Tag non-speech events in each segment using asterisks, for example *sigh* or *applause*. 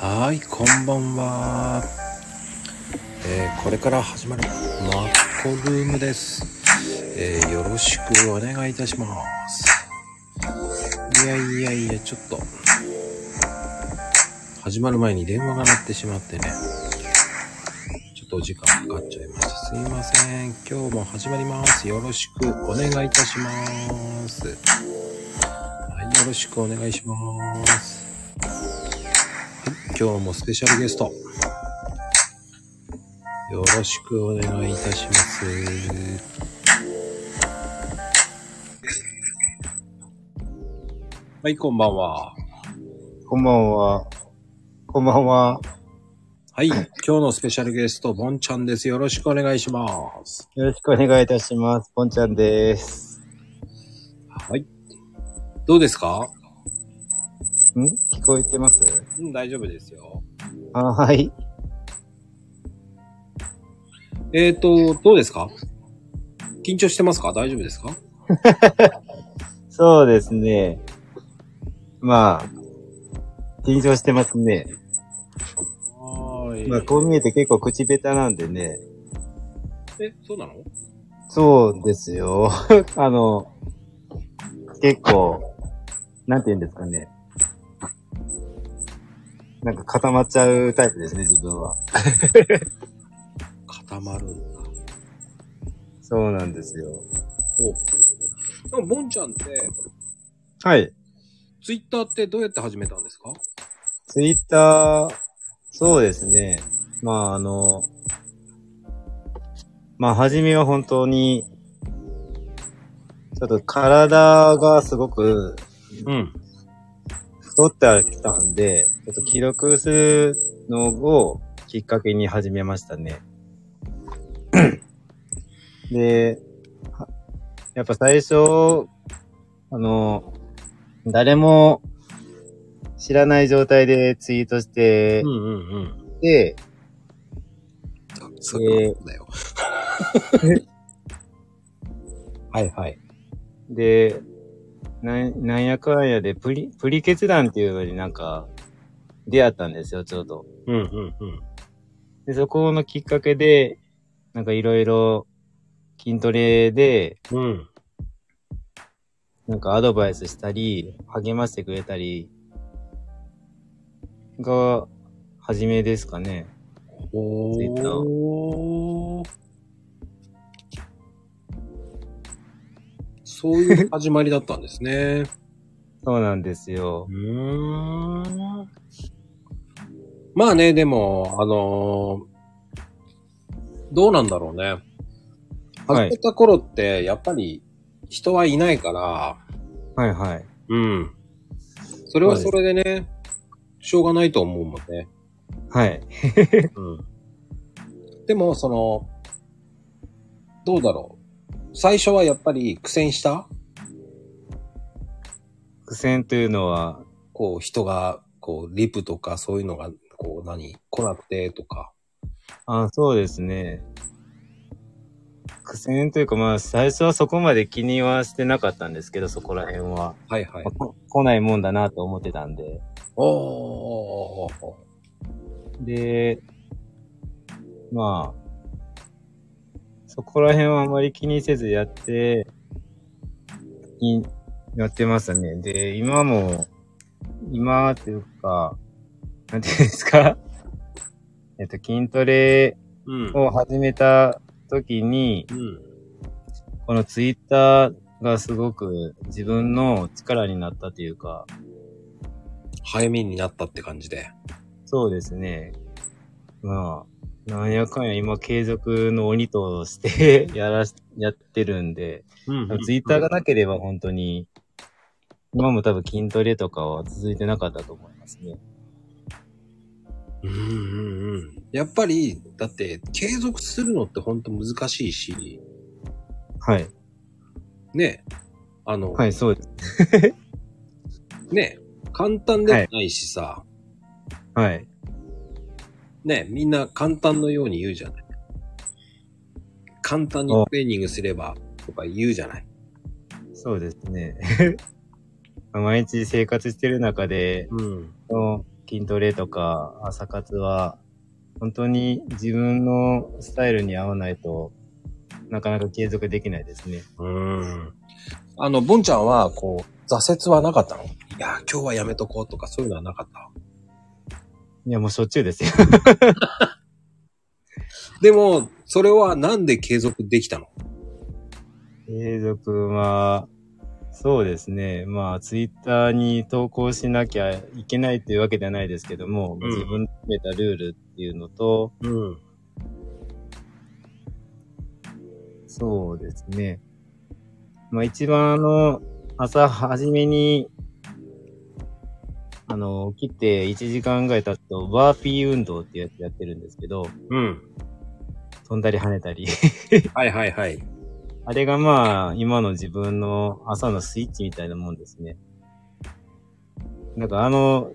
はい、こんばんは。えーこれから始まるマッコルームです、えーよろしくお願いいたします。いやいやいや、ちょっと、始まる前に電話が鳴ってしまってね、ちょっとお時間かかっちゃいました。すいません。今日も始まります。よろしくお願いいたします。はい、よろしくお願いします。今日もスペシャルゲスト。よろしくお願いいたします。はい、こんばんは。こんばんは。こんばんは。はい、今日のスペシャルゲスト、ボンちゃんです。よろしくお願いします。よろしくお願いいたします。ぽんちゃんです。はい。どうですか？ん？聞こえてます？うん、大丈夫ですよ。あはい。えーと、どうですか？緊張してますか？大丈夫ですか？*laughs* そうですね。まあ、緊張してますね。はーい。まあ、こう見えて結構口下手なんでね。え、そうなの？そうですよ。*laughs* あの、結構、なんて言うんですかね。なんか固まっちゃうタイプですね、自分は。固まるんだ。そうなんですよ。おでも、ボンちゃんって、はい。ツイッターってどうやって始めたんですか？ツイッター、そうですね。まあ、あの、まあ、初めは本当に、ちょっと体がすごくうん。太ってきたんで、ちょっと記録するのをきっかけに始めましたね。*clears throat* で、はやっぱ最初、あの、誰も知らない状態でツイートしてうんうんうん。で、そういうことだよ。*laughs* はいはい。で、なん、なんやかんやで、プリ、プリ決断っていうのになんか、出会ったんですよ、ちょうど。うんうんうん。で、そこのきっかけで、なんかいろいろ筋トレで、うん。なんかアドバイスしたり、励ましてくれたり、が、初めですかね。おツイッター。そういう始まりだったんですね。*laughs* そうなんですよう。ーん。まあね、でも、あのーどうなんだろうね。はい始めた頃って、やっぱり人はいないから、はいはい。うん。それはそれでね、しょうがないと思うもんね。はい。うん。でも、その、どうだろう。最初はやっぱり苦戦した？苦戦というのは、こう、人が、こう、リプとかそういうのが、こう、何？来なくてとか。あそうですね。苦戦というかまあ最初はそこまで気にはしてなかったんですけど、そこら辺は。はいはいまあ。こ来ないもんだなと思ってたんで。おー。で、まあ、そこら辺はあまり気にせずやって、いやってましたね。で、今も、今っていうか、なんていうんですか？*laughs* えっと、筋トレうん。を始めた時に、うん。このツイッターがすごく自分の力になったというか、早めになったって感じで。そうですね。まあ、なんやかんや今継続の鬼として *laughs* やらし、やってるんで、うんツイッターがなければ本当に、今も多分筋トレとかは続いてなかったと思いますね。うんうんうん。やっぱり、だって、継続するのって本当難しいし、はい。ね。あの、はい、そうです。*laughs* ね。簡単ではないしさ、はい。ね、みんな簡単のように言うじゃない。簡単にトレーニングすればとか言うじゃない。そうですね。*laughs* 毎日生活してる中で、うん。その筋トレとか朝活は、本当に自分のスタイルに合わないとなかなか継続できないですね。うん。あの、ボンちゃんは、こう、挫折はなかったの？いや、今日はやめとこうとかそういうのはなかった？いや、もうしょっちゅうですよ。*laughs* でも、それはなんで継続できたの？継続は、そうですね。まあ、ツイッターに投稿しなきゃいけないっていうわけではないですけども、うん自分で決めたルールっていうのと、うん。そうですね。まあ一番あの、朝初めに、あの、起きて1時間ぐらい経つと、バーピー運動ってやつやってるんですけど、うん。飛んだり跳ねたり。*laughs* はいはいはい。あれがまあ、今の自分の朝のスイッチみたいなもんですね。なんかあの、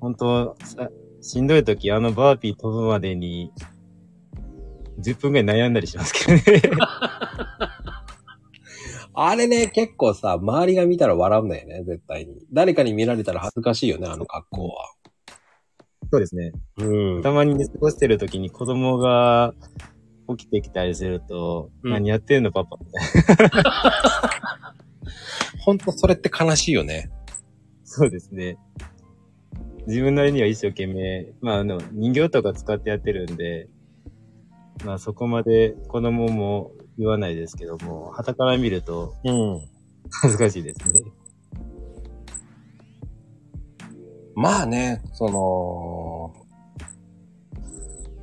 本当さしんどい時、あのバーピー飛ぶまでに、10分ぐらい悩んだりしますけどね。あれね、結構さ、周りが見たら笑うんだよね、絶対に。誰かに見られたら恥ずかしいよね、あの格好は。そうですね。うん。たまに過ごしてる時に子供が起きてきたりすると、うん何やってんのパパ？みたいな。ほんとそれって悲しいよね。そうですね。自分なりには一生懸命、まああの、人形とか使ってやってるんで、まあそこまで子供も言わないですけども、旗から見るとうん。恥ずかしいですね。まあね、その、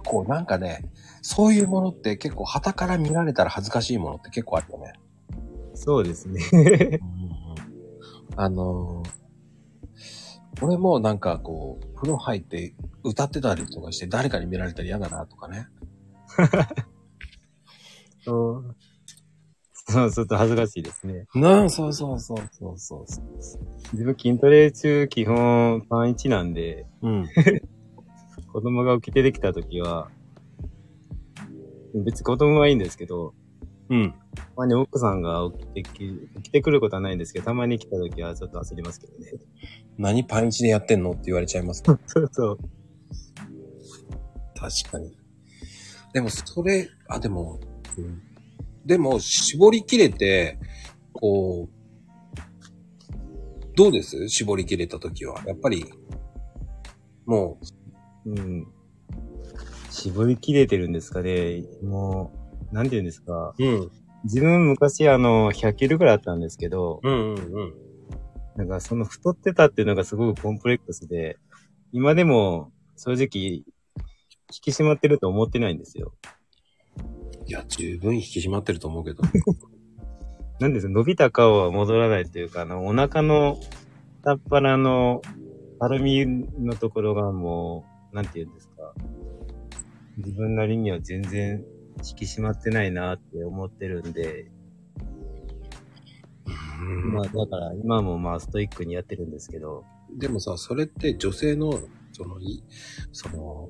こうなんかね、そういうものって結構旗から見られたら恥ずかしいものって結構あるよね。そうですね。あのー俺もなんかこう、風呂入って歌ってたりとかして誰かに見られたら嫌だなとかね。*laughs* そう。そう、ちょっと恥ずかしいですね。なあ、そうそうそうそうそうそう。自分筋トレ中基本パン1なんで、うん。*laughs* 子供が起きてできた時は、別に子供はいいんですけど、うん。たまに奥さんが起きてき、起きてくることはないんですけど、たまに来た時はちょっと焦りますけどね。何パンイチでやってんの？って言われちゃいます。そうそう。確かに。でもそれ、あ、でも、うんでも絞り切れて、こう、どうです？絞り切れた時は。やっぱり、もうん。絞り切れてるんですかね。もう、なんて言うんですか。う、うん。自分昔あの、100キロぐらいあったんですけど、うんうんうん。なんかその太ってたっていうのがすごくコンプレックスで、今でも正直、引き締まってると思ってないんですよ。いや、十分引き締まってると思うけど。なんです伸びた顔は戻らないというか、あの、お腹の下っ腹のたるみのところがもう、なんて言うんですか。自分なりには全然引き締まってないなって思ってるんで、うんまあだから今もまあストイックにやってるんですけど、でもさ、それって女性の、その、い、その、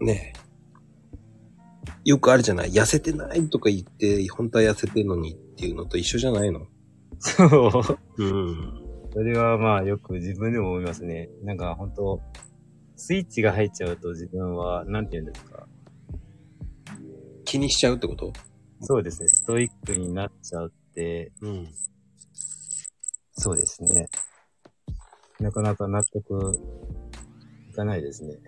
ねえ、よくあるじゃない痩せてないとか言って、本当は痩せてるのにっていうのと一緒じゃないの？そう。うん。それはまあよく自分でも思いますね。なんか本当スイッチが入っちゃうと自分は、なんて言うんですか。気にしちゃうってこと？そうですね。ストイックになっちゃうって、うん。そうですね。なかなか納得いかないですね。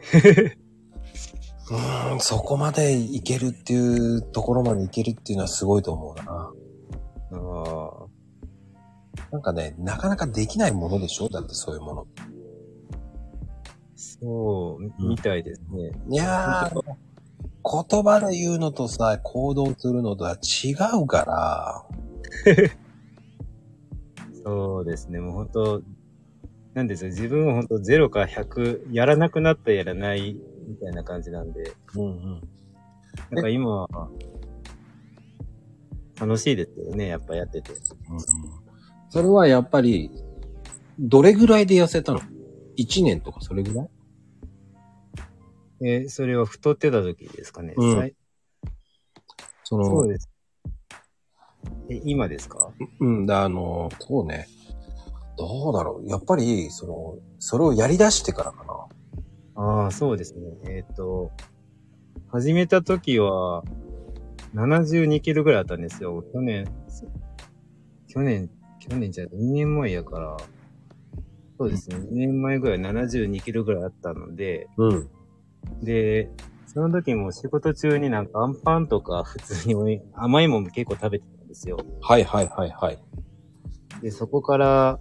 うーん、そこまでいけるっていうところまでいけるっていうのはすごいと思うな。ああ。なんかね、なかなかできないものでしょ？だってそういうもの。そう、うんみたいですね。いやー、言葉で言うのとさ、行動するのとは違うから。そうですね。もう本当なんですよ。自分は本当0から100、やらなくなったやらないみたいな感じなんで。うんうん。なんか今は、楽しいですよね。やっぱやってて。それはやっぱり、どれぐらいで痩せたの ?1 年とかそれぐらい？えーそれは太ってた時ですかね。うんその、そうです。え、今ですか？うんだ、あの、そうね。どうだろう。やっぱり、その、それをやり出してからかな。ああ、そうですね。えっ、と、始めた時は、72キロぐらいあったんですよ。去年、去年、去年じゃない、2年前やから、そうですね。2年前ぐらい72キロぐらいあったので、うん。で、その時も仕事中になんかアンパンとか普通に *laughs* 甘いもんも結構食べてたんですよ。はいはいはいはい。で、そこから、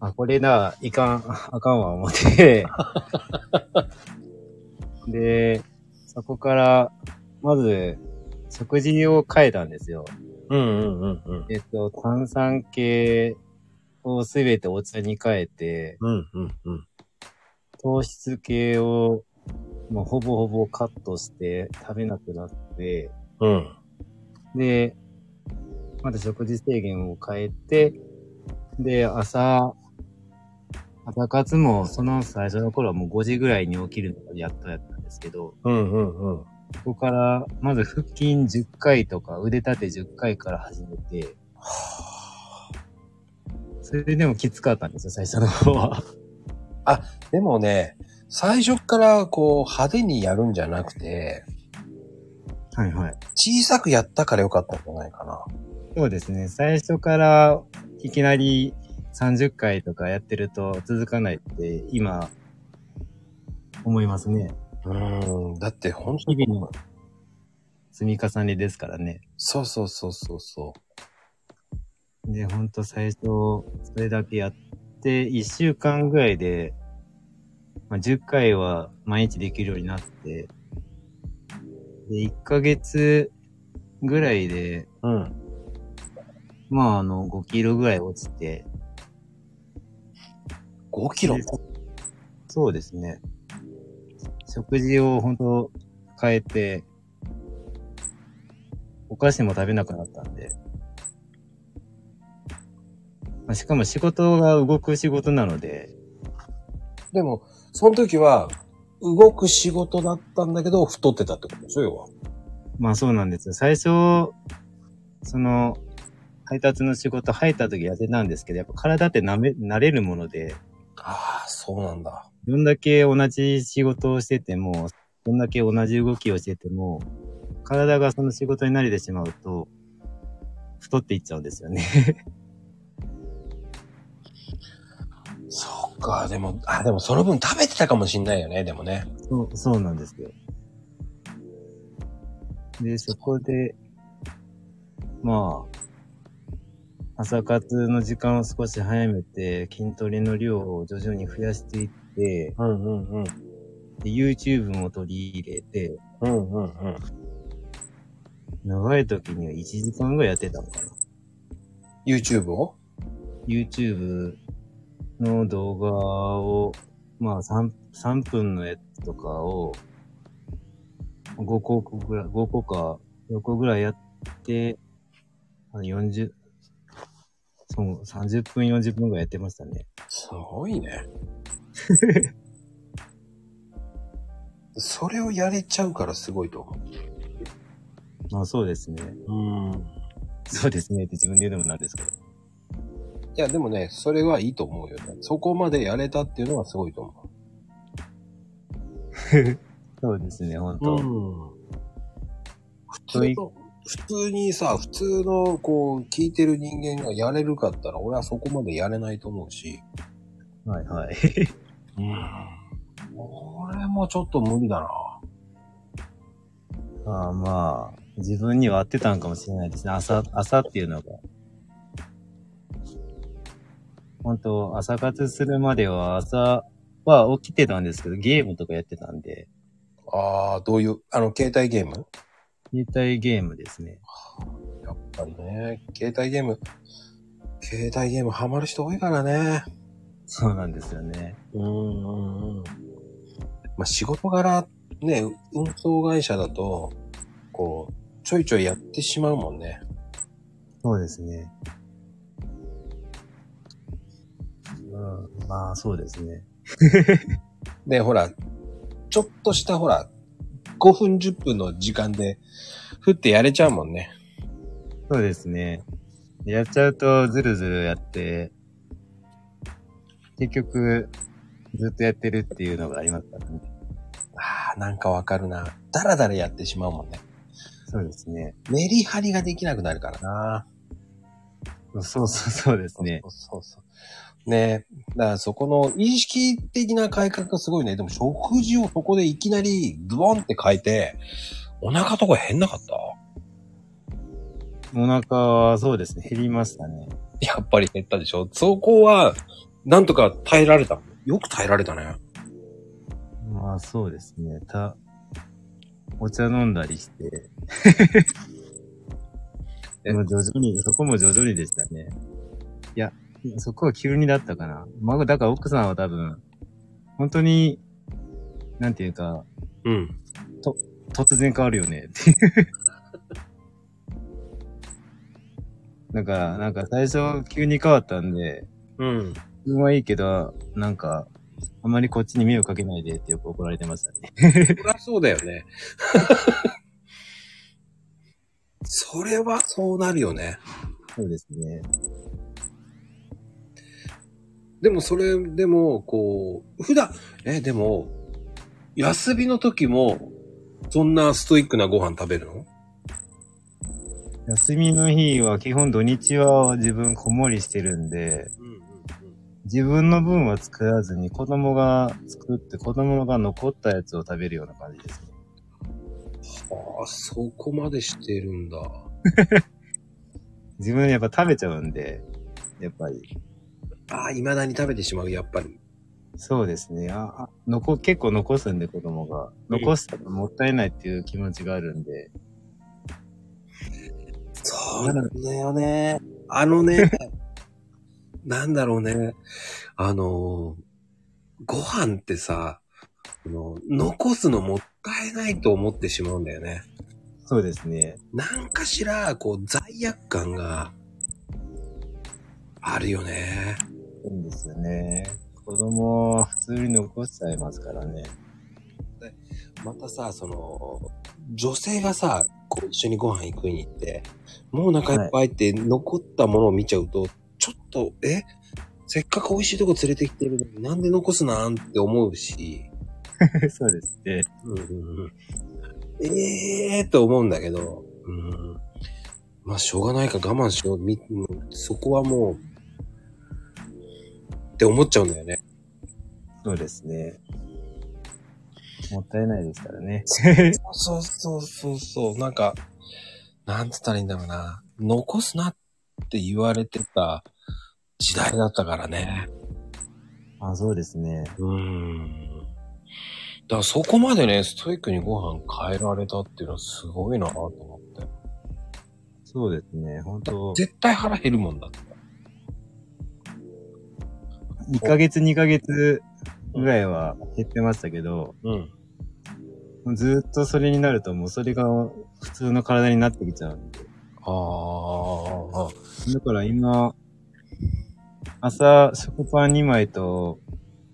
あ、これだ、いかん、*laughs* あかんわ、思って。*laughs* で、そこから、まず、食事を変えたんですよ。うんうんうんうん。えっと、炭酸系をすべてお茶に変えて、うんうんうん。糖質系を、もうほぼほぼカットして食べなくなって、うん。で、また食事制限を変えて、で、朝、朝活もその最初の頃はもう5時ぐらいに起きるのがやっとやったんですけど、うんうんうん。そこから、まず腹筋10回とか腕立て10回から始めて、それでもきつかったんですよ、最初の方は。でもね、最初からこう派手にやるんじゃなくて、はいはい。小さくやったからよかったんじゃないかな。そうですね、最初からいきなり30回とかやってると続かないって今、思いますね。うん。だって本当に。積み重ねですからね。そうそうそうそうそう。で、ほんと最初、それだけやって、1週間ぐらいで、まあ、10回は毎日できるようになって、で、1ヶ月ぐらいで、うん。まあ、あの、5キロぐらい落ちて、5キロ？でそうですね。食事をほんと変えて、お菓子も食べなくなったんで。まあ、しかも仕事が動く仕事なので、でも、その時は、動く仕事だったんだけど、太ってたってことでしょ、要は。まあそうなんですよ。最初、その、配達の仕事入った時やってたんですけど、やっぱ体ってなめ、慣れるもので、ああ、そうなんだ。どんだけ同じ仕事をしてても、どんだけ同じ動きをしてても、体がその仕事に慣れてしまうと、太っていっちゃうんですよね。*laughs* か、でも、あ、でもその分食べてたかもしんないよね、でもね。そう、そうなんですよ。で、そこで、まあ、朝活の時間を少し早めて、筋トレの量を徐々に増やしていって、うんうんうん。で YouTube も取り入れて、うんうんうん。長い時には1時間ぐらいやってたのかな。YouTube を？YouTube の動画を、まあ3、3分のやつとかを、5個ぐらい、5個か6個ぐらいやって、あの40、そう、30分、40分ぐらいやってましたね。すごいね。*laughs* それをやれちゃうからすごいと思まあそうですね。う。うん。いそうですねって自分で言うのもなんですけど。や、でもね、それはいいと思うよね。そこまでやれたっていうのはすごいと思 *laughs* そうですね、本う。当、ん。普通の、普通にさ、普通の、こう、聞いてる人間がやれるかったら、俺はそこまでやれないと思うし。はいはい。うん。俺もちょっと無理だな。ああまあ、自分には合ってたんかもしれないですね。朝、朝っていうのが。本当朝活するまでは朝は起きてたんですけど、ゲームとかやってたんで、ああ、どういう、あの、携帯ゲーム？携帯ゲームですね。やっぱりね、携帯ゲーム、携帯ゲームハマる人多いからね。そうなんですよね。うんうんうん。まあ、仕事柄、ね、運送会社だと、こう、ちょいちょいやってしまうもんね。そうですね。うん、まあ、そうですね。*laughs* で、ほら、ちょっとしたほら、5分10分の時間で、ふってやれちゃうもんね。そうですね。やっちゃうとずるずるやって、結局、ずっとやってるっていうのがありますからね。ああ、なんかわかるな。だらだらやってしまうもんね。そうですね。メリハリができなくなるからな。そうそうそうですねそ。うそうそう。ねだからそこの意識的な改革がすごいね。でも食事をそこでいきなりズボンって変えて、お腹とか変なかった？お腹はそうですね、減りましたね。やっぱり減ったでしょ？そこは、なんとか耐えられた？よく耐えられたね。まあそうですね。た、お茶飲んだりして。*laughs* え？まあ徐々に、そこも徐々にでしたね。いや、そこは急にだったかな。まあ、だから奥さんは多分、本当に、なんていうか、うん。突然変わるよねっていう。*laughs* だから、なんか最初急に変わったんで、うん。自分はいいけど、なんか、あまりこっちに迷惑かけないでってよく怒られてましたね。*laughs* そりゃそうだよね。*laughs* それはそうなるよね。そうですね。でもそれでも、こう、普段、え、でも、休みの時も、そんなストイックなご飯食べるの？休みの日は基本土日は自分こもりしてるんで、うんうん自分の分は作らずに子供が作って子供が残ったやつを食べるような感じですね。ああ、そこまでしてるんだ。*laughs* 自分やっぱ食べちゃうんで、やっぱり。ああ、未だに食べてしまう、やっぱり。そうですね。あ、あ残、結構残すんで子供が。残したらもったいないっていう気持ちがあるんで。そうなんだよね。あのね、*laughs* なんだろうね。あの、ご飯ってさ、あの残すのもったいないと思ってしまうんだよね。そうですね。なんかしら、こう、罪悪感があるよね。いいんですよね。子供は普通に残しちゃいますからね。またさ、その、女性がさ、こう一緒にご飯行くに行って、もうお腹いっぱいって残ったものを見ちゃうと、ちょっと、え？せっかく美味しいとこ連れてきてるのになんで残すなんって思うし、*laughs* そうですね。うんうんうん、ええーと思うんだけど、うん、まあしょうがないから我慢しよう。そこはもう、って思っちゃうんだよね。そうですね。もったいないですからね。そうそうそうそう。なんか、なんつったらいいんだろうな。残すなって言われてた時代だったからね。あ、そうですね。うーん。だからそこまでね、ストイックにご飯変えられたっていうのはすごいなと思って。そうですね。本当絶対腹減るもんだって。1ヶ月2ヶ月ぐらいは減ってましたけど、うん。ずっとそれになるともうそれが普通の体になってきちゃうんで。ああ、だから今、朝食パン2枚と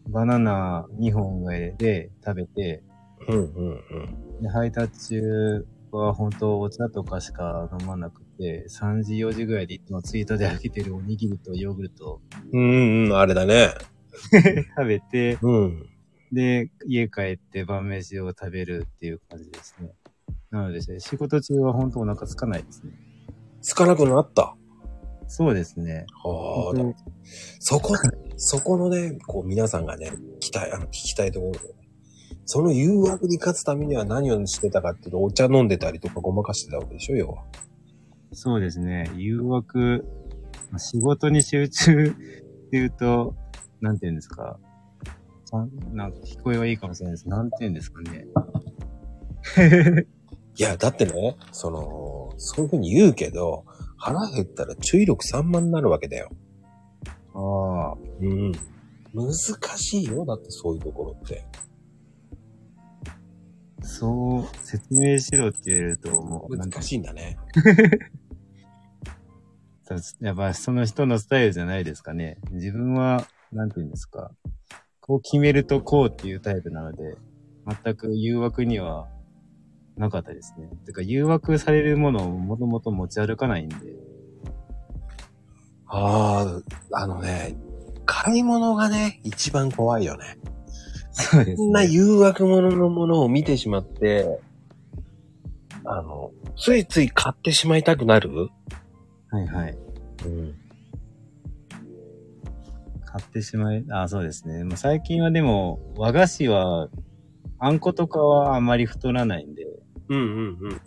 バナナ2本ぐらいで食べて、うんうんうん。で配達中は本当お茶とかしか飲まなくて、3時4時ぐらいでいつもツイートで開けてるおにぎりとヨーグルトをうんうん、あれだね。食べて、うん。で、家帰って晩飯を食べるっていう感じですね。なので、仕事中は本当お腹空かないですね。つかなくなった？そうですね。ああ、本そこ、そこのね、こう皆さんがね、聞きたい、あの、聞きたいところで、その誘惑に勝つためには何をしてたかっていうと、お茶飲んでたりとかごまかしてたわけでしょ、要は。当そうですね。誘惑、まあ仕事に集中 *laughs* っていうと、なんて言うんですか。なんか聞こえはいいかもしれないです。なんて言うんですかね。*laughs* いや、だってね、その、そういうふうに言うけど、腹減ったら注意力散漫になるわけだよ。ああ、うん。難しいよ、だってそういうところって。そう、説明しろって言われると、もう、難しいんだね。*laughs* やっぱその人のスタイルじゃないですかね。自分は、なんて言うんですか。こう決めるとこうっていうタイプなので、全く誘惑にはなかったですね。てか誘惑されるものをもともと持ち歩かないんで。ああ、あのね、買い物がね、一番怖いよね。そうですそんなね。誘惑物のものを見てしまって、あの、ついつい買ってしまいたくなるはいはい。うん。買ってしまい、あ、そうですね。もう最近はでも、和菓子は、あんことかはあまり太らないんで、うんうんうん。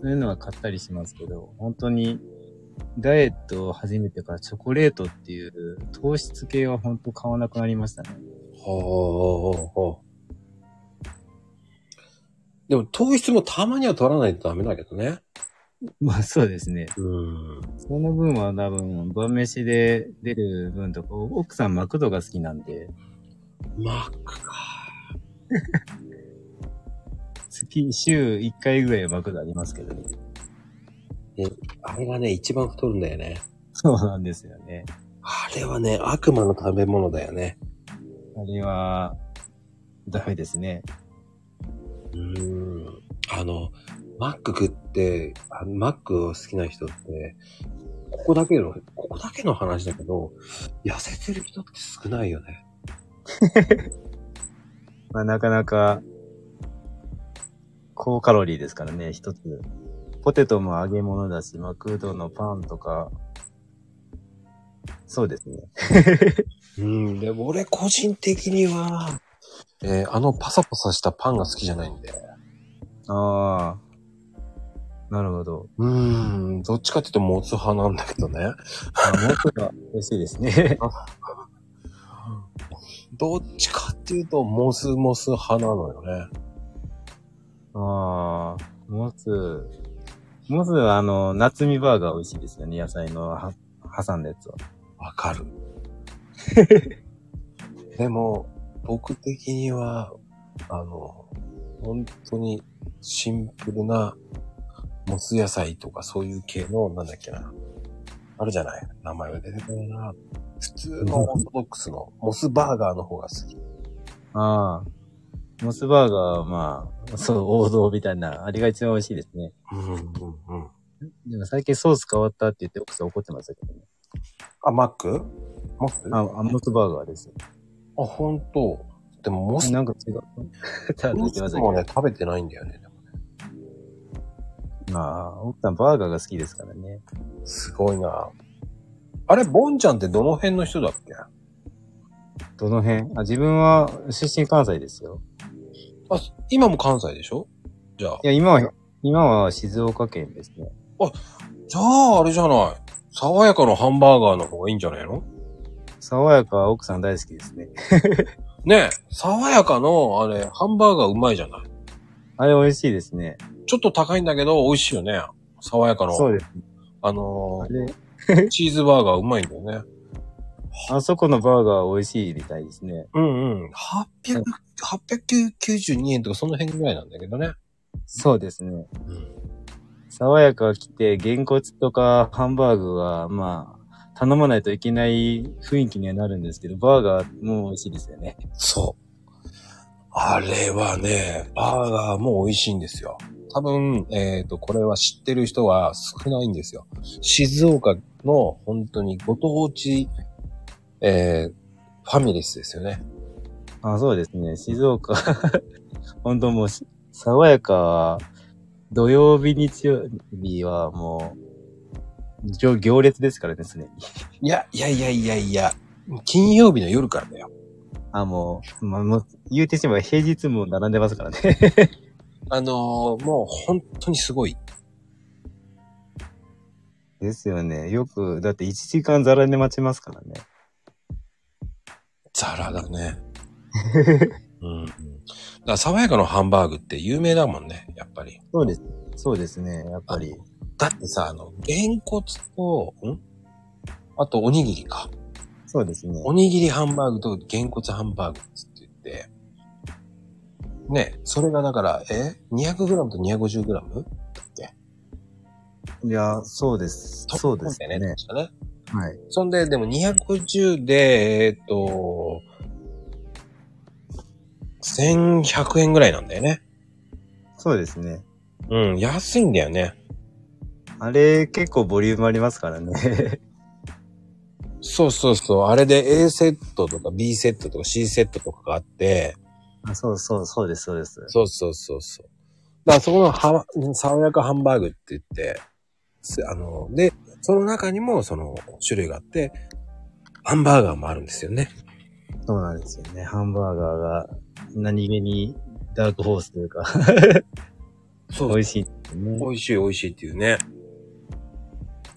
そういうのは買ったりしますけど、本当に、ダイエットを始めてからチョコレートっていう糖質系は本当買わなくなりましたね。ほうほう。でも糖質もたまには取らないとダメだけどね。*laughs* まあそうですね。うん。その分は多分、晩飯で出る分とか、奥さんマクドが好きなんで、マックか。*laughs* 月、週1回ぐらいはマクドありますけどね。あれがね、一番太るんだよね。そうなんですよね。あれはね、悪魔の食べ物だよね。あれは、ダメですね。うーん。あの、マック食って、あマックを好きな人って、ここだけの、ここだけの話だけど、痩せてる人って少ないよね。*laughs* まあなかなか、高カロリーですからね、一つ。ポテトも揚げ物だし、マクドのパンとか、そうですね。うん。でも俺個人的には、えーあのパサパサしたパンが好きじゃないんで。ああ。なるほど。うーん。どっちかっていうとモツ派なんだけどね。あ、もうちょっと美味しいですね。*laughs* どっちかっていうとモスモス派なのよね。ああ、モツ。モツはあの、夏見バーガー美味しいですよね。野菜のは挟んだやつは。わかる。*laughs* でも、僕的には、あの、本当にシンプルなモス野菜とかそういう系の、なんだっけな。あるじゃない名前が出てこないな。普通のオーソドックスのモスバーガーの方が好き。ああ。モスバーガーはまあ、そう、王道みたいな、あれが一番美味しいですね。うんうんうん。でも最近ソース変わったって言って奥さん怒ってましたけどね。あ、マック？モスあ、あモスバーガーですよ。あ、本当でもモス、なんか違う。ただ言モってましたけど。スもね、食べてないんだよね。まあ、奥さんバーガーが好きですからね。すごいな。あれ、ボンちゃんってどの辺の人だっけ？どの辺？あ、自分は出身関西ですよ。あ、今も関西でしょ？じゃあい。や、今は、今は静岡県ですね。じゃあ、あれじゃない。爽やかのハンバーガーの方がいいんじゃないの？爽やかは奥さん大好きですね。*laughs* ねえ、爽やかの、あれ、ハンバーガーうまいじゃない。あれ美味しいですね。ちょっと高いんだけど、美味しいよね。爽やかの。そうです。あのー、*laughs* チーズバーガーうまいんだよね。*laughs* あそこのバーガー美味しいみたいですね。うんうん。800、892円とかその辺ぐらいなんだけどね。そうですね。うん。爽やか来て、げんこつとかハンバーグは、まあ、頼まないといけない雰囲気にはなるんですけど、バーガーも美味しいですよね。そう。あれはね、バーガーも美味しいんですよ。多分、えっ、と、これは知ってる人は少ないんですよ。静岡の本当にご当地、えー、ファミレスですよね。あ、そうですね。静岡、*laughs* 本当もうし、爽やかは、土曜日、日曜日はもう、行行列ですからね、常に。いや、いやいやいやいや、金曜日の夜からだよ。あ、もう、まあ、もう、言うてしまえば平日も並んでますからね。*laughs* あのーもう本当にすごい。ですよね。よく、だって1時間ざらで待ちますからね。ザラだね。*laughs* うん。だから爽やかのハンバーグって有名だもんね、やっぱり。そうです。そうですね、やっぱり。だってさ、あの、げんこつと、ん？あとおにぎりか。そうですね。おにぎりハンバーグとげんこつハンバーグっつって言って、ね、それがだから、え ?200g と 250g? だっけいや、そうです。そうですね。ね。確かね。はい。そんで、でも210で、えーっと、1100円ぐらいなんだよね。そうですね。うん、安いんだよね。あれ、結構ボリュームありますからね。そうそうそう。あれで A セットとか B セットとか C セットとかがあって、あ、そうそう、そうです、そうです。そうそうそうそう。だからそこのは、爽やかハンバーグって言って、すあの、で、その中にもその種類があって、ハンバーガーもあるんですよね。そうなんですよね。ハンバーガーが何気にダークホースというか、そ *laughs* 美味しいね。美味しい美味しいっていうね。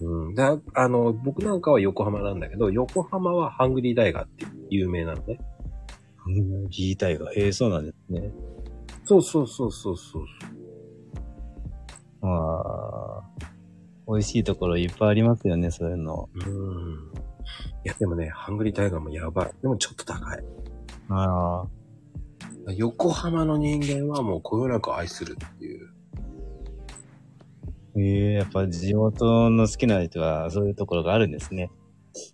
うん。で、ああの、僕なんかは横浜なんだけど、横浜はハングリーダイガーって有名なのね。うん聞いたいが。ええそうなんですね。そうそうそうそうそう。まあ、美味しいところいっぱいありますよね、そういうの。うん。いや、でもね、ハングリータイガーもやばい。でもちょっと高い。ああ、横浜の人間はもうこよなく愛するっていう。ええやっぱ地元の好きな人はそういうところがあるんですね。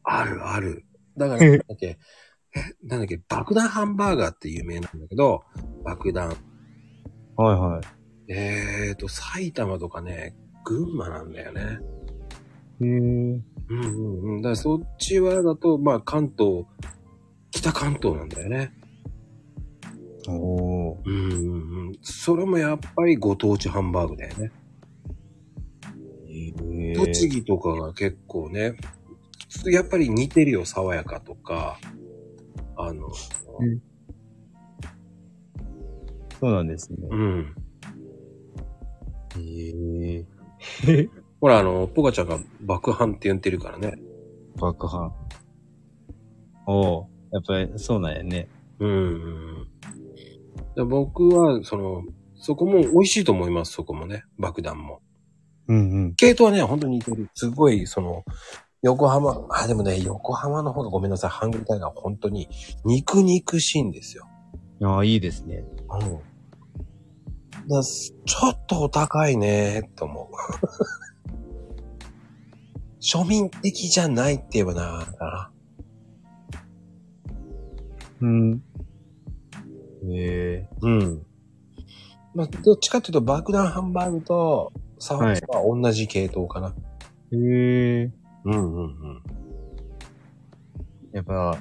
あるある。だから、なんだっけ、え、なんだっけ、爆弾ハンバーガーって有名なんだけど、爆弾。はいはい。えーと、埼玉とかね、群馬なんだよね。へえうんうんうん。だからそっちはだと、まあ関東、北関東なんだよね。おー。うんうんうん。それもやっぱりご当地ハンバーグだよね。ええ栃木とかが結構ね、やっぱり似てるよ、爽やかとか。あの、うんそうなんですね。うん。ええ *laughs* ほら、あの、ポカちゃんが爆破って言ってるからね。爆破。おおやっぱりそうなんやね。うんうん。で僕は、その、そこも美味しいと思います、そこもね。爆弾も。うんうん。系統はね、本当に似てる。すごい、その、横浜、あ、でもね、横浜の方がごめんなさい、ハングリータイガーは本当に肉肉しいんですよ。ああ、いいですね。うん。だちょっとお高いね、と思う。*laughs* 庶民的じゃないって言えばな、かな。うん。ええうん。まあ、どっちかっていうと、爆弾ハンバーグと、サワーは同じ系統かな。へえうんうんうん。やっぱ、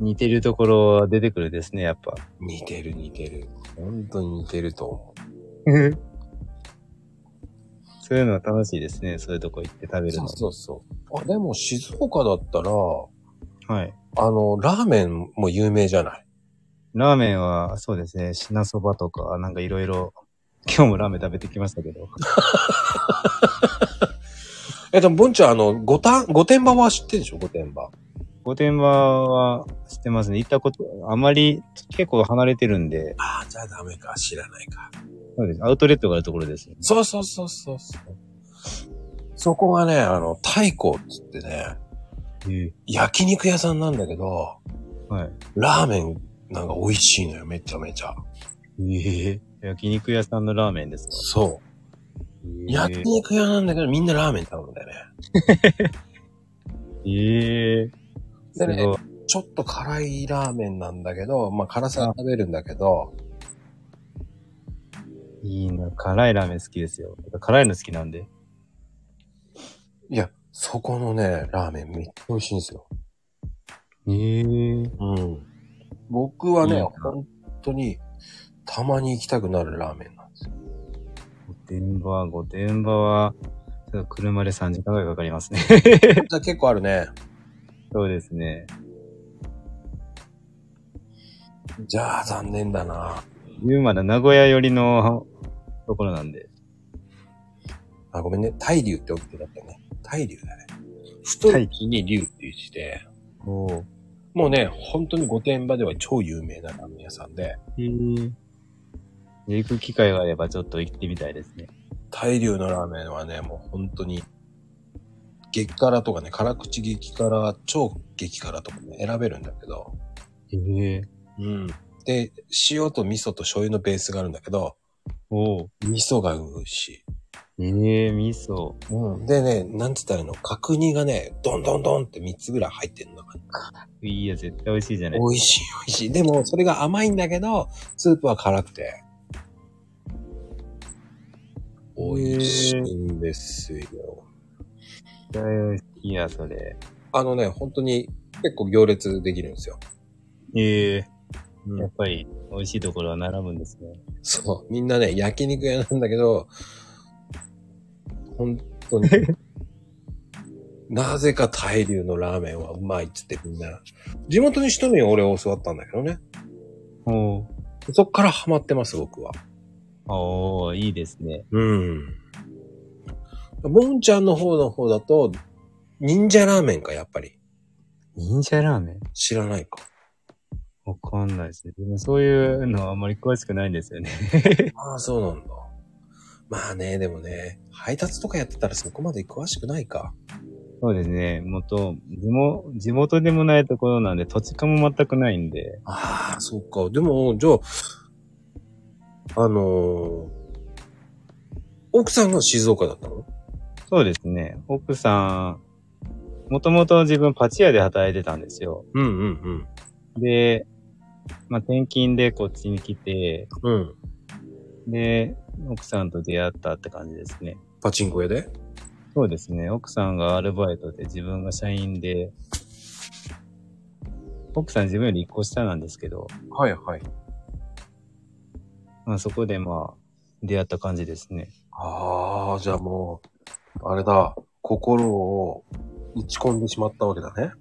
似てるところは出てくるですね、やっぱ。似てる似てる。本当に似てると思 *laughs* そういうのは楽しいですね、そういうとこ行って食べう。るの。そうそう。あ、でも静岡だったら、はい。あの、ラーメンも有名じゃない？ラーメンは、そうですね、品そばとか、なんかいろいろ、今日もラーメン食べてきましたけど。*laughs* え、でも、ボンちゃん、あの、五反、御殿場は知ってるでしょ？御殿場。御殿場は知ってますね。行ったこと、あまり結構離れてるんで、ああ、じゃあダメか。知らないか。そうです。アウトレットがあるところです。そうそうそうそうそう。そこがね、あの、太鼓っつってね、え焼肉屋さんなんだけど、はい。ラーメンなんか美味しいのよ、めちゃめちゃ。ええ焼肉屋さんのラーメンですか？そう。え焼肉屋なんだけど、みんなラーメン頼むんだよね。ええすでね。ちょっと辛いラーメンなんだけど、まあ辛さは食べるんだけど、いいな。辛いラーメン好きですよ。辛いの好きなんで。いや、そこのね、ラーメンめっちゃ美味しいんですよ。ええうん。僕はいね、いな本当に、たまに行きたくなるラーメンなんですよ。御殿場、御殿場は、車で3時間ぐらいかかりますね。*laughs* じゃあ結構あるね。そうですね。じゃあ残念だな。言うまだ名古屋寄りのところなんで。あ、ごめんね。大竜って送ってだったね。大竜だね。太い木に竜っていう字で。もうね、本当に御殿場では超有名なラーメン屋さんで、へえ。行く機会があればちょっと行ってみたいですね。大竜のラーメンはね、もう本当に、激辛とかね、辛口激辛、超激辛とかね、選べるんだけど、へえ。うん。で、塩と味噌と醤油のベースがあるんだけど、おー。味噌が美味しい。ええ味噌。うん。でね、なんつったらいいの、角煮がね、ドンドンドンって3つぐらい入ってるのが、いいや、絶対美味しいじゃない美味しい美味しい。でも、それが甘いんだけど、スープは辛くて。美味しいんですよ。絶対美味しいや、それ。あのね、本当に結構行列できるんですよ。ええうんやっぱり美味しいところは並ぶんですね。そう。みんなね、焼肉屋なんだけど、本当に。*laughs* なぜか大流のラーメンはうまいっつってみんな。地元に一目俺教わったんだけどね。おーそっからハマってます、僕は。おーいいですね。うん。もんちゃんの方の方だと、忍者ラーメンか、やっぱり。忍者ラーメン？知らないか。わかんないですね。でもそういうのはあんまり詳しくないんですよね。*laughs* ああ、そうなんだ。まあね、でもね、配達とかやってたらそこまで詳しくないか。そうですね。元、地元、地元でもないところなんで、土地勘も全くないんで。ああ、そっか。でも、じゃあ、あのー奥さんが静岡だったの？そうですね。奥さん、もともと自分パチ屋で働いてたんですよ。うんうんで、まあ、転勤でこっちに来て、うん。うん。で、奥さんと出会ったって感じですね。パチンコ屋で？そうですね。奥さんがアルバイトで自分が社員で、奥さん自分より1個下なんですけど、はいはい。まあそこでまあ、出会った感じですね。ああ、じゃあもう、あれだ、心を打ち込んでしまったわけだね。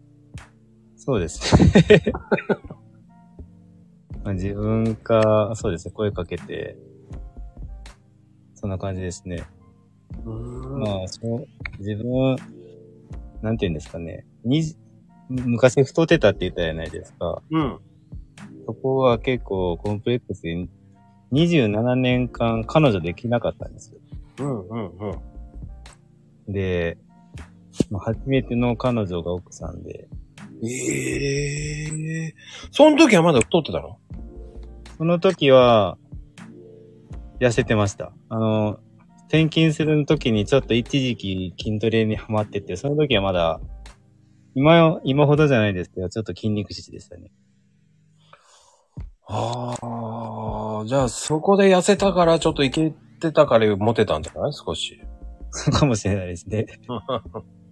そうですね。*laughs* まあ自分か、そうですね、声かけて、そんな感じですね。まあ、そう、自分、なんて言うんですかね。にじ昔太ってたって言ったじゃないですか。うん。そこは結構コンプレックスで、27年間彼女できなかったんですよ。うんうんうん。で、まあ初めての彼女が奥さんで、ええその時はまだ太ってたの？その時は、痩せてました。あの、転勤する時にちょっと一時期筋トレにハマってて、その時はまだ、今よ、今ほどじゃないですけど、ちょっと筋肉質でしたね。ああ、じゃあそこで痩せたからちょっといけてたからモテたんじゃない？少し。そうかもしれないですね。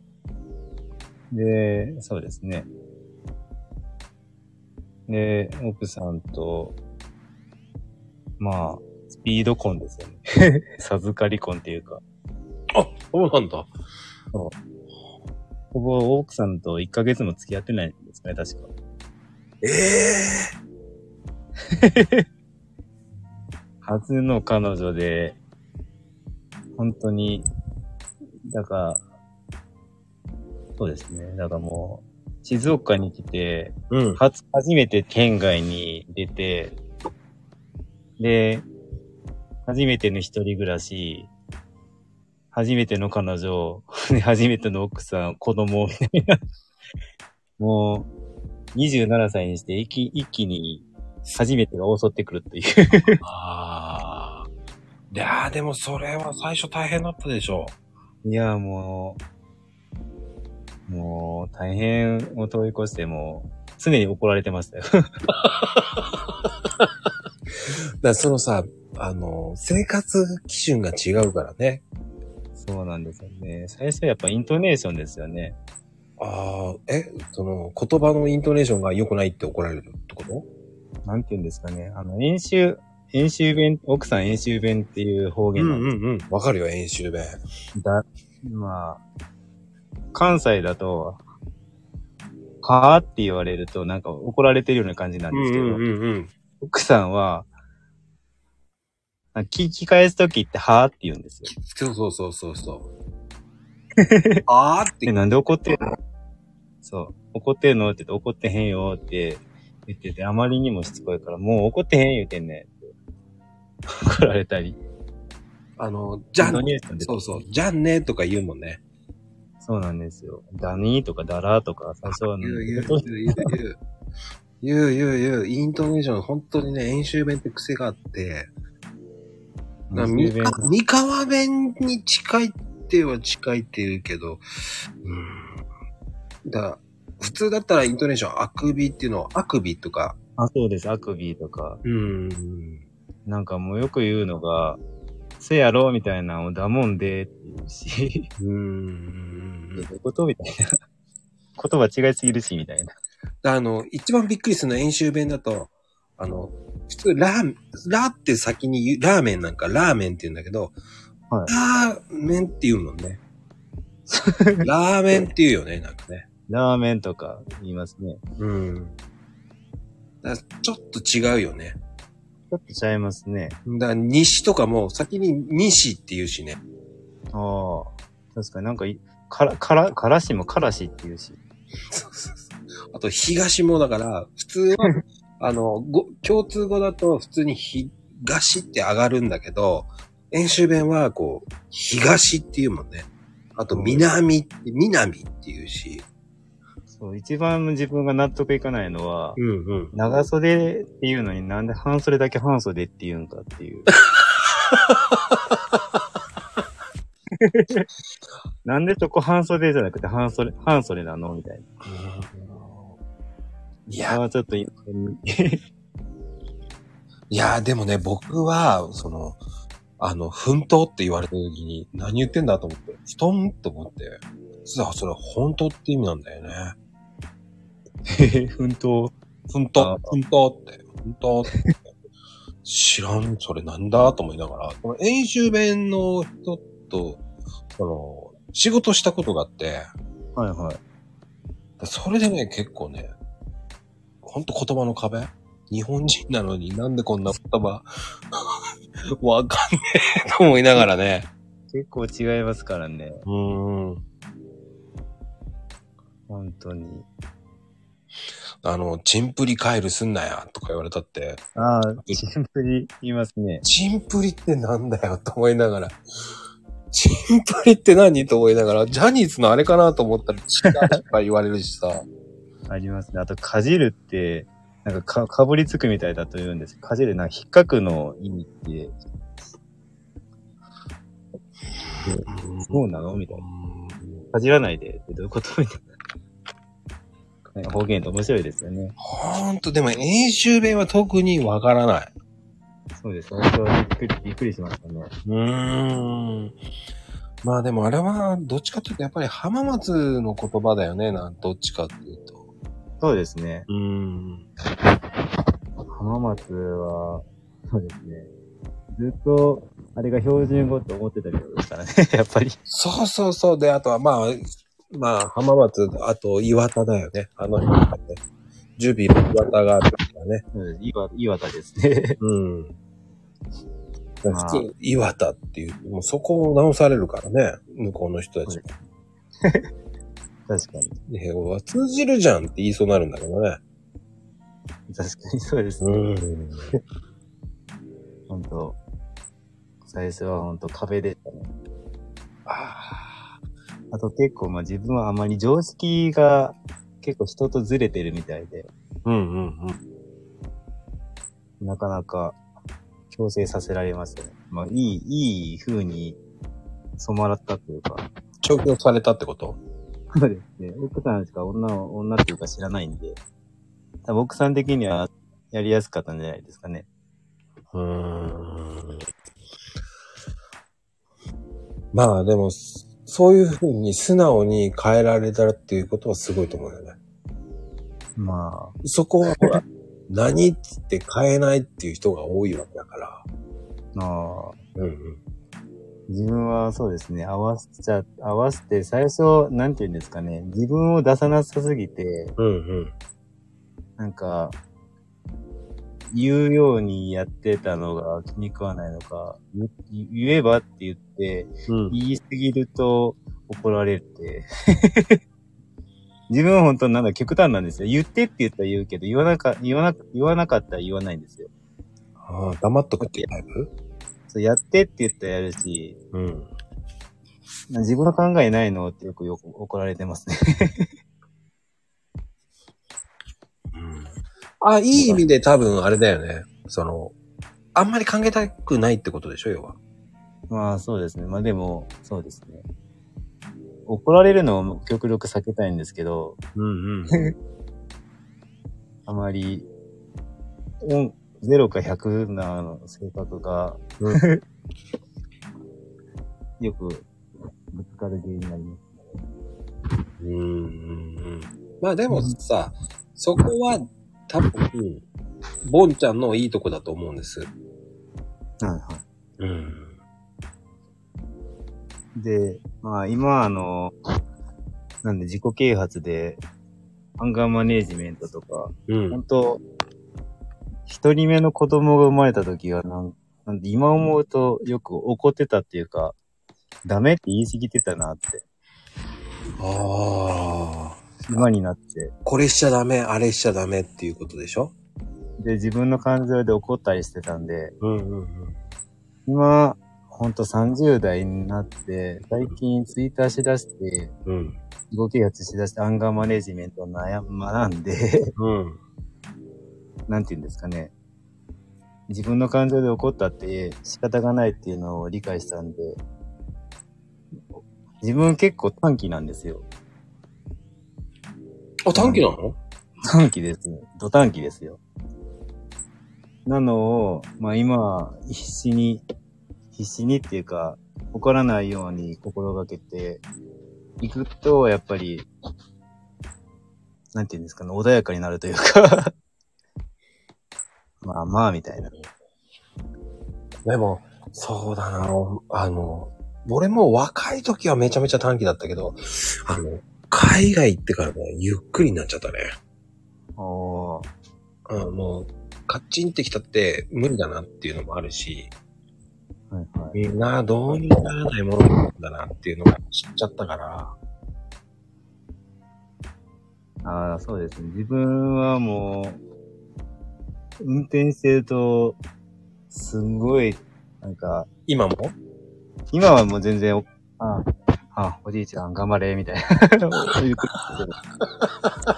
*laughs* で、そうですね。で、奥さんと、まあ、スピード婚ですよね。*laughs* 授かり婚っていうか、あ、そうなんだ。ほぼ奥さんと1ヶ月も付き合ってないんですね、確か。ええ *laughs* 初の彼女で、本当に、だから、そうですね。だからもう、静岡に来て、うん。初、初めて県外に出て、で、初めての一人暮らし、初めての彼女、で *laughs* 初めての奥さん、子供みたいな。もう、27歳にして一気一気に初めてが襲ってくるっていう。*laughs* ああ。いやーでもそれは最初大変だったでしょいや、もう、もう、大変を通り越しても、常に怒られてましたよ。*laughs* だそのさ、あの、生活基準が違うからね。そうなんですよね。最初はやっぱイントネーションですよね。ああ、え、その、言葉のイントネーションが良くないって怒られるってこと？なんて言うんですかね。あの、演習、演習弁、奥さん演習弁っていう方言なんですんうん。わかるよ、演習弁。だ、まあ、関西だと、はーって言われるとなんか怒られてるような感じなんですけど、んうん。奥さんは、あ聞き返すときってはーって言うんですよ。そうそうそうそうそう。*laughs* あーってで、なんで怒ってんの？そう。怒ってんの？って言って怒ってへんよって言ってて、あまりにもしつこいから、もう怒ってへん言うてんね。怒られたり。あの、じゃんそうそう、じゃんねとか言うもんね。そうなんですよ。ダニーとかダラーとか最初は言う言う言う言う言う。言う言う言う。イントネーション、本当にね、演習弁って癖があって、な三20弁河三河弁に近いっては近いって言うけど、うん。だ普通だったらイントネーション、あくびっていうのを、あくびとか、あ、そうです。アクビーとか。うん。なんかもうよく言うのが、せやろみたいなのをだもんでって言うし、うん。どういうことみたいな。言葉違いすぎるし、みたいな。あの、一番びっくりするのは演習弁だと、あの、普通、ラーラーって先に言う、ラーメンなんかラーメンって言うんだけど、はいラーメンって言うもんね。ラーメンって言うよね、なんかね。ラーメンとか言いますね。うん。だからちょっと違うよね。ちょっとちゃいますね。だから、西とかも先に西って言うしね。ああ。確かになんかい、から、から、からしもからしって言うし。そうそうそう。あと、東もだから、普通は、*laughs* あの、ご、共通語だと普通に東って上がるんだけど、演習弁はこう、東って言うもんね。あと、南って、南って言うし。そう、一番自分が納得いかないのは、うんうん。長袖っていうのになんで半袖だけ半袖って言うんかっていう。*laughs* なんでそこ半袖じゃなくて半袖、半袖なのみたいな。いや、ああ、ちょっと今、いや、でもね、僕は、その、あの、奮闘って言われた時に、何言ってんだと思って、布団と思って、実はそれ本当って意味なんだよね。*laughs* 奮闘。奮闘あ、奮闘って、奮闘って。知らん、それなんだと思いながら、この演習弁の人と、その、仕事したことがあって、はいはい。それでね、結構ね、ほんと言葉の壁？日本人なのになんでこんな言葉、*laughs* わかんねえと思いながらね。結構違いますからね。うーん。本当に。あの、チンプリカエルすんなよとか言われたって、ああ、シンプルに言いますね。チンプリってなんだよと思いながら、チンプリって何？と思いながら、ジャニーズのあれかなと思ったら違うとか言われるしさ。ありますね。あと、かじるって、なんかか、かぶりつくみたいだと言うんです。かじる、なんか引っかくの意味って、そうなの？みたいな。かじらないでってどういうこと？みたいな。方言って面白いですよね。ほんと、でも演習弁は特にわからない。そうです。私はびっくり、びっくりしましたね。うーん。まあでもあれは、どっちかっていうとやっぱり浜松の言葉だよね、なん、どっちかっていうと。そうですね。うーん。浜松は、そうですね。ずっと、あれが標準語って思ってたけどですからね、*laughs* やっぱり。そうそうそう。で、あとはまあ、まあ、浜松、あと岩田だよね。あの辺がね。ジュビロ岩田があるからね。うん岩、岩田ですね。うん。まあ普通、岩田っていう、もうそこを直されるからね。向こうの人たちも。*laughs* 確かに。英語は通じるじゃんって言いそうになるんだけどね。確かにそうですね。ん。本当最初は本当壁でしたね。ああと結構まあ自分はあまり常識が結構人とずれてるみたいで、あ。うんうんうん。なかなか強制させられましたね。まあいい、いい風に染まらったというか、調教されたってこと？そうですね。奥さんしか女を、女っていうか知らないんで、多分奥さん的にはやりやすかったんじゃないですかね。うーん。まあでも、そういうふうに素直に変えられたっていうことはすごいと思うよね。まあ、そこはほら、*laughs* 何っつって変えないっていう人が多いわけだから。まあ、うんうん。自分はそうですね、合わせちゃ、合わせて、最初、なんて言うんですかね、自分を出さなさすぎて、うんうん。なんか、言うようにやってたのが気に食わないのか、言言えばって言って、うん。言いすぎると怒られて。*laughs* 自分は本当なんだ極端なんですよ。言ってって言ったら言うけど、言わなか、言わな、言わなかったら言わないんですよ。ああ、黙っとくってタイプ？そう、やってって言ったらやるし、うん。自分の考えないのってよくよく怒られてますね。あ、いい意味で多分あれだよね。その、あんまり考えたくないってことでしょ、要は。まあそうですね。まあでも、そうですね。怒られるのを極力避けたいんですけど、うんうん。*laughs* あまり、オン、0か100なの性格が、う *laughs* よくぶつかる原因になります。うんうんうん。まあでもさ、そこは多分、ボンちゃんのいいとこだと思うんです。はいはうん。い。で、まあ今あの、なんで自己啓発で、アンガーマネージメントとか、うん。本当一人目の子供が生まれた時はなん、なんで今思うとよく怒ってたっていうか、ダメって言い過ぎてたなって、ああ。今になって。これしちゃダメ、あれしちゃダメっていうことでしょ？で、自分の感情で怒ったりしてたんで、うんうんうん。今、ほんと30代になって、最近ツイッターしだして、うん。自己啓発しだしてアンガーマネージメントを悩学んで、うん。*laughs* なんて言うんですかね。自分の感情で怒ったって仕方がないっていうのを理解したんで、自分結構短期なんですよ。あ、短期なの？短期ですね。ド短期ですよ。なのを、まあ今、必死に、必死にっていうか、怒らないように心がけていくと、やっぱり、なんていうんですかね、穏やかになるというか、*laughs* まあまあ、みたいな。でも、そうだな、あの、俺も若い時はめちゃめちゃ短期だったけど、あの、海外行ってからね、ゆっくりになっちゃったね。おーうん、もう、カッチンってきたって無理だなっていうのもあるし、はいはい。みんなどうにもならないものなんだなっていうのを知っちゃったから、ああ、そうですね。自分はもう、運転してると、すんごい、なんか、今も？今はもう全然お、ああ、おじいちゃん頑張れ、みたいな。言ってますけど。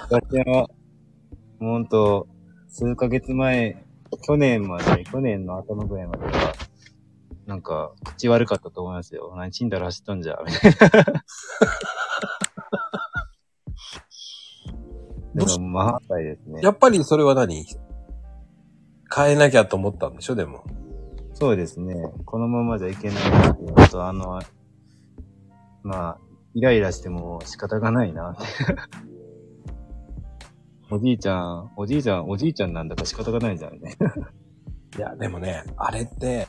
私は、ほんと、数ヶ月前、去年まで、去年の頭ぐらいまでは、なんか、口悪かったと思いますよ。何チンダラ走っとんじゃ、みたいな。でも、まあ、はいですね。やっぱりそれは何？変えなきゃと思ったんでしょでも。そうですね。このままじゃいけないなっていうのと、あの、まあ、イライラしても仕方がないなって。*laughs* おじいちゃん、おじいちゃん、おじいちゃんなんだから仕方がないじゃんね。*laughs* いや、でもね、あれって、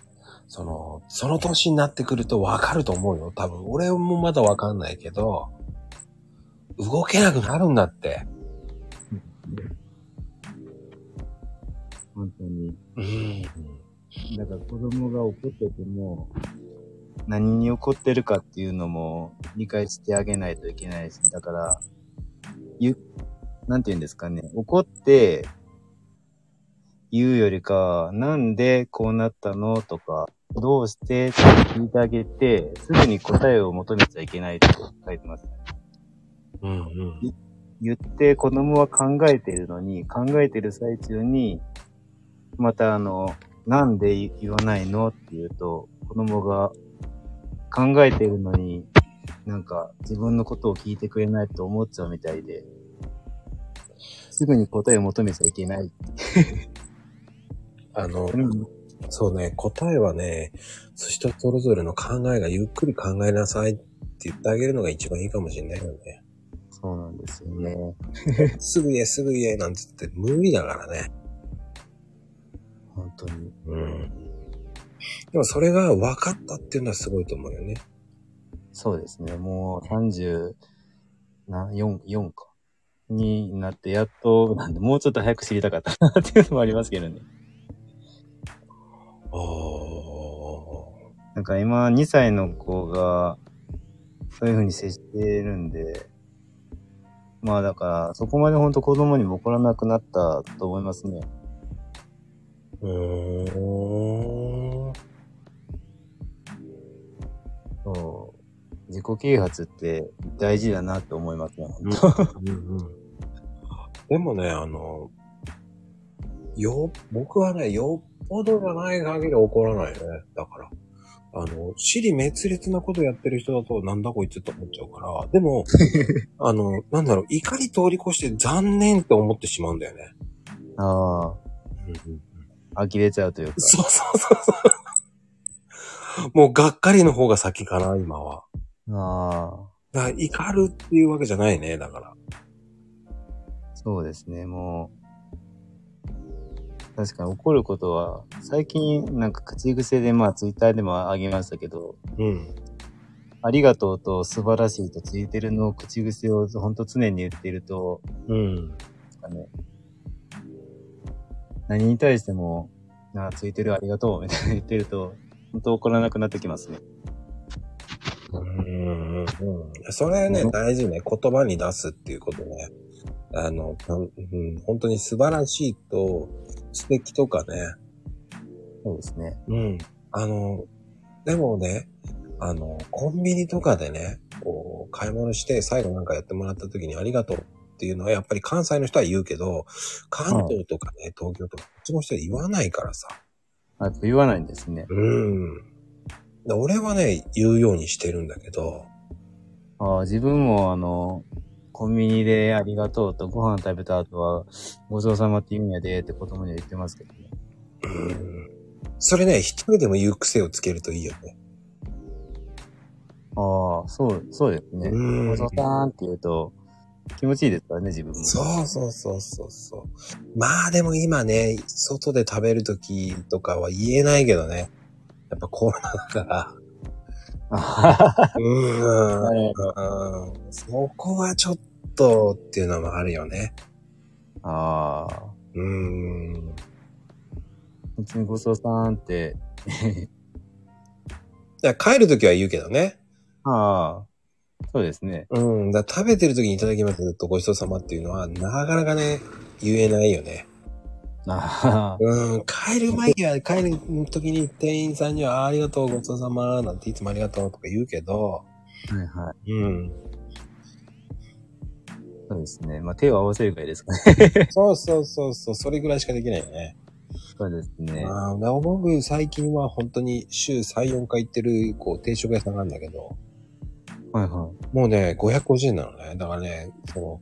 その、その年になってくるとわかると思うよ。多分、俺もまだわかんないけど、動けなくなるんだって。本当に。うん。だから子供が怒ってても、何に怒ってるかっていうのも理解してあげないといけないし、だから、ゆ、なんて言うんですかね、怒って言うよりか、なんでこうなったのとか、どうしてって聞いてあげて、すぐに答えを求めちゃいけないって書いてますね。うんうん。言って子供は考えているのに、考えている最中に、またあの、なんで言わないのって言うと、子供が考えているのに、なんか自分のことを聞いてくれないと思っちゃうみたいで、すぐに答えを求めちゃいけない。*laughs* あの、うんそうね、答えはね、人それぞれの考えがゆっくり考えなさいって言ってあげるのが一番いいかもしれないよね。そうなんですよね。*laughs* すぐ言え、すぐ言え、なんて言って無理だからね。本当に。うん。でもそれが分かったっていうのはすごいと思うよね。そうですね。もう30、な、4、4か。になって、やっと、なんで、もうちょっと早く知りたかったなっていうのもありますけどね。ああ。なんか今2歳の子がそういう風に接してるんで、まあだからそこまで本当子供にも怒らなくなったと思いますね。うーん。そう。自己啓発って大事だなと思いますね。本当うんうん。でもね、あの、よ、僕はね、よっぽどがない限り怒らないね。だから。あの、尻滅裂なことやってる人だと、なんだこいつって思っちゃうから。でも、*laughs* あの、なんだろう、怒り通り越して残念って思ってしまうんだよね。ああ、うんうん、呆れちゃうというか。そうそうそうそう。もう、がっかりの方が先かな、今は。ああ、だから怒るっていうわけじゃないね、だから。そうですね、もう、確かに怒ることは、最近なんか口癖でまあツイッターでもあげましたけど、うん。ありがとうと素晴らしいとついてるの口癖をほんと常に言っていると、うん。なんかね、何に対しても、なついてるありがとうみたいな言ってると、本当怒らなくなってきますね。うんうんうん。それねう、ん大事ね。言葉に出すっていうことね。あの、うん、本当に素晴らしいと、素敵とかね。そうですね。うん。あの、でもね、あの、コンビニとかでね、こう、買い物して最後なんかやってもらった時にありがとうっていうのはやっぱり関西の人は言うけど、関東とかね、東京とか、こっちの人は言わないからさ。あやっぱ言わないんですね。うん。で俺はね、言うようにしてるんだけど、ああ自分もあの、コンビニでありがとうとご飯食べた後は、ごちそうさまって意味やでって子供には言ってますけどね。うん。それね、一人でも言う癖をつけるといいよね。ああ、そう、そうですね。うんごちそうさんって言うと、気持ちいいですからね、自分も。そうそうそうそうそう。まあでも今ね、外で食べるときとかは言えないけどね。やっぱコロナだから。うーん。そこはちょっとっていうのもあるよね。ああ、うーん。本当にごちそうさんって、*laughs* 帰るときは言うけどね。ああ、そうですね。うん。だ食べてるときにいただきますとごちそうさまっていうのは、なかなかね、言えないよね。ああ、うん。帰る前には、帰るときに店員さんには、あありがとう、ごちそうさま、なんていつもありがとうとか言うけど、はいはい。うん。そうですね。まあ手を合わせるぐらいですかね。そうそうそうそう、それぐらいしかできないよね。そうですね。ああ、僕最近は本当に週3、4回行ってる、こう、定食屋さんがあるんだけど、はいはもうね、550円なのね。だからね、その、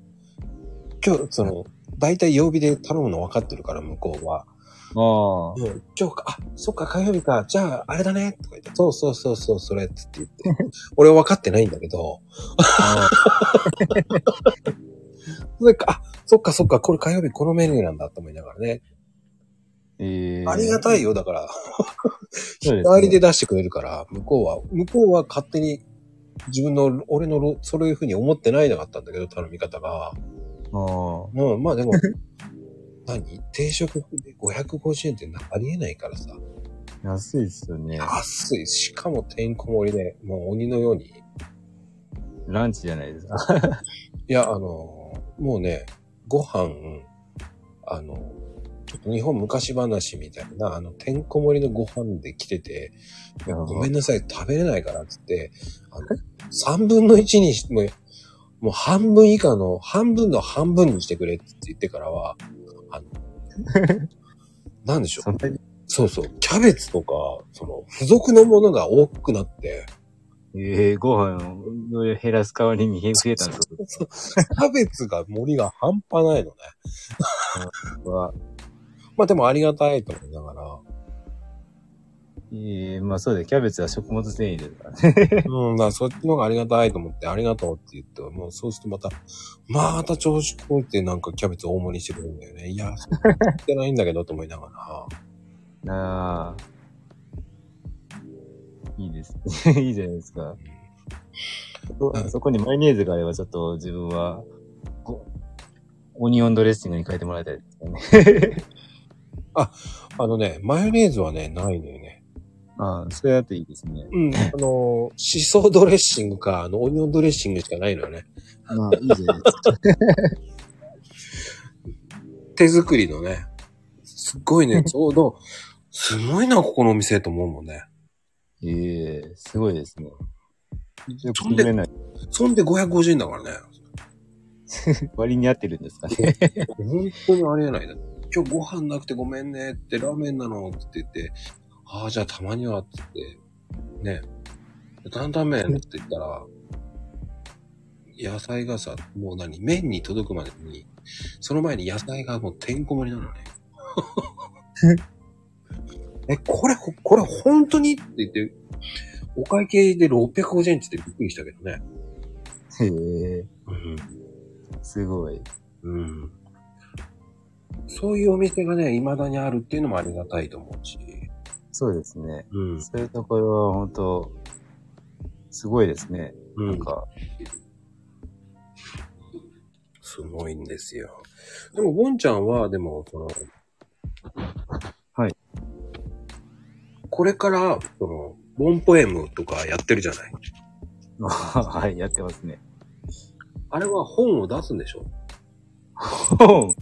今日、その、大体曜日で頼むの分かってるから、向こうは。い。ああ、うん、今日か、あ、そっか、火曜日か、じゃあ、あれだね、とか言って、そうそうそうそう、それ、つって言って。*laughs* 俺は分かってないんだけど、あ *laughs* それか、あ、そっかそっか、これ火曜日このメニューなんだと思いながらね。ええありがたいよ、だから。そうですね *laughs* 代わりで出してくれるから、向こうは、向こうは勝手に自分の、俺のろ、そういうふうに思ってないなかったんだけど、頼み方が。ああ、うん、まあでも、*laughs* 何？定食で550円ってありえないからさ。安いですよね。安い。しかもてんこ盛りで、もう鬼のように。いランチじゃないですか。*laughs* や、あの、もうね、ご飯、あの、ちょっと日本昔話みたいな、あの、てんこ盛りのご飯で来てて、いやごめんなさい、食べれないから、つって、あの、3分の1にし、もう、もう半分以下の、半分の半分にしてくれって言ってからは、あの、*laughs* なんでしょう。そうそう、キャベツとか、その、付属のものが多くなって、ええご飯を減らす代わりに増えたんですそうキャベツが盛りが半端ないのね。は。*laughs* まあでもありがたいと思いながら。ええまあそうで、キャベツは食物繊維ですからね。*laughs* うん、だからそっちの方がありがたいと思って、ありがとうって言って、もうそうするとまた、また調子こいてなんかキャベツ大盛りしてくるんだよね。いや、*laughs* そう言ってないんだけどと思いながら。ああ。いいですね。いいじゃないですか。そうんそこにマヨネーズがあればちょっと自分は、こオニオンドレッシングに変えてもらいたいですよね。*laughs* あのね、マヨネーズはね、ないのよね。ああ、それだといいですね。うん。あの、シソドレッシングか、あの、オニオンドレッシングしかないのよね。まあ、いいじゃないですか。手作りのね。すっごいね、*laughs* ちょうど、すごいな、ここのお店と思うもんね。ええすごいですね。そんでれない。そんで550円だからね。*laughs* 割に合ってるんですかね。*laughs* 本当にありえないな。今日ご飯なくてごめんねって、ラーメンなのって言って、ああ、じゃあたまにはって言って、ね。担々麺って言ったら、野菜がさ、もう何麺に届くまでに、その前に野菜がもうてんこ盛りなのね。*laughs* え、これ、これ本当に？って言って、お会計で650円って言ってびっくりしたけどね。へえうん。すごい。うん。そういうお店がね、未だにあるっていうのもありがたいと思うし。そうですね。うん。そういうところは本当すごいですね。うなんか、すごいんですよ。でも、ゴンちゃんは、でも、その、はい。これから、その、ボンポエムとかやってるじゃない？*laughs* はい、やってますね。あれは本を出すんでしょ？本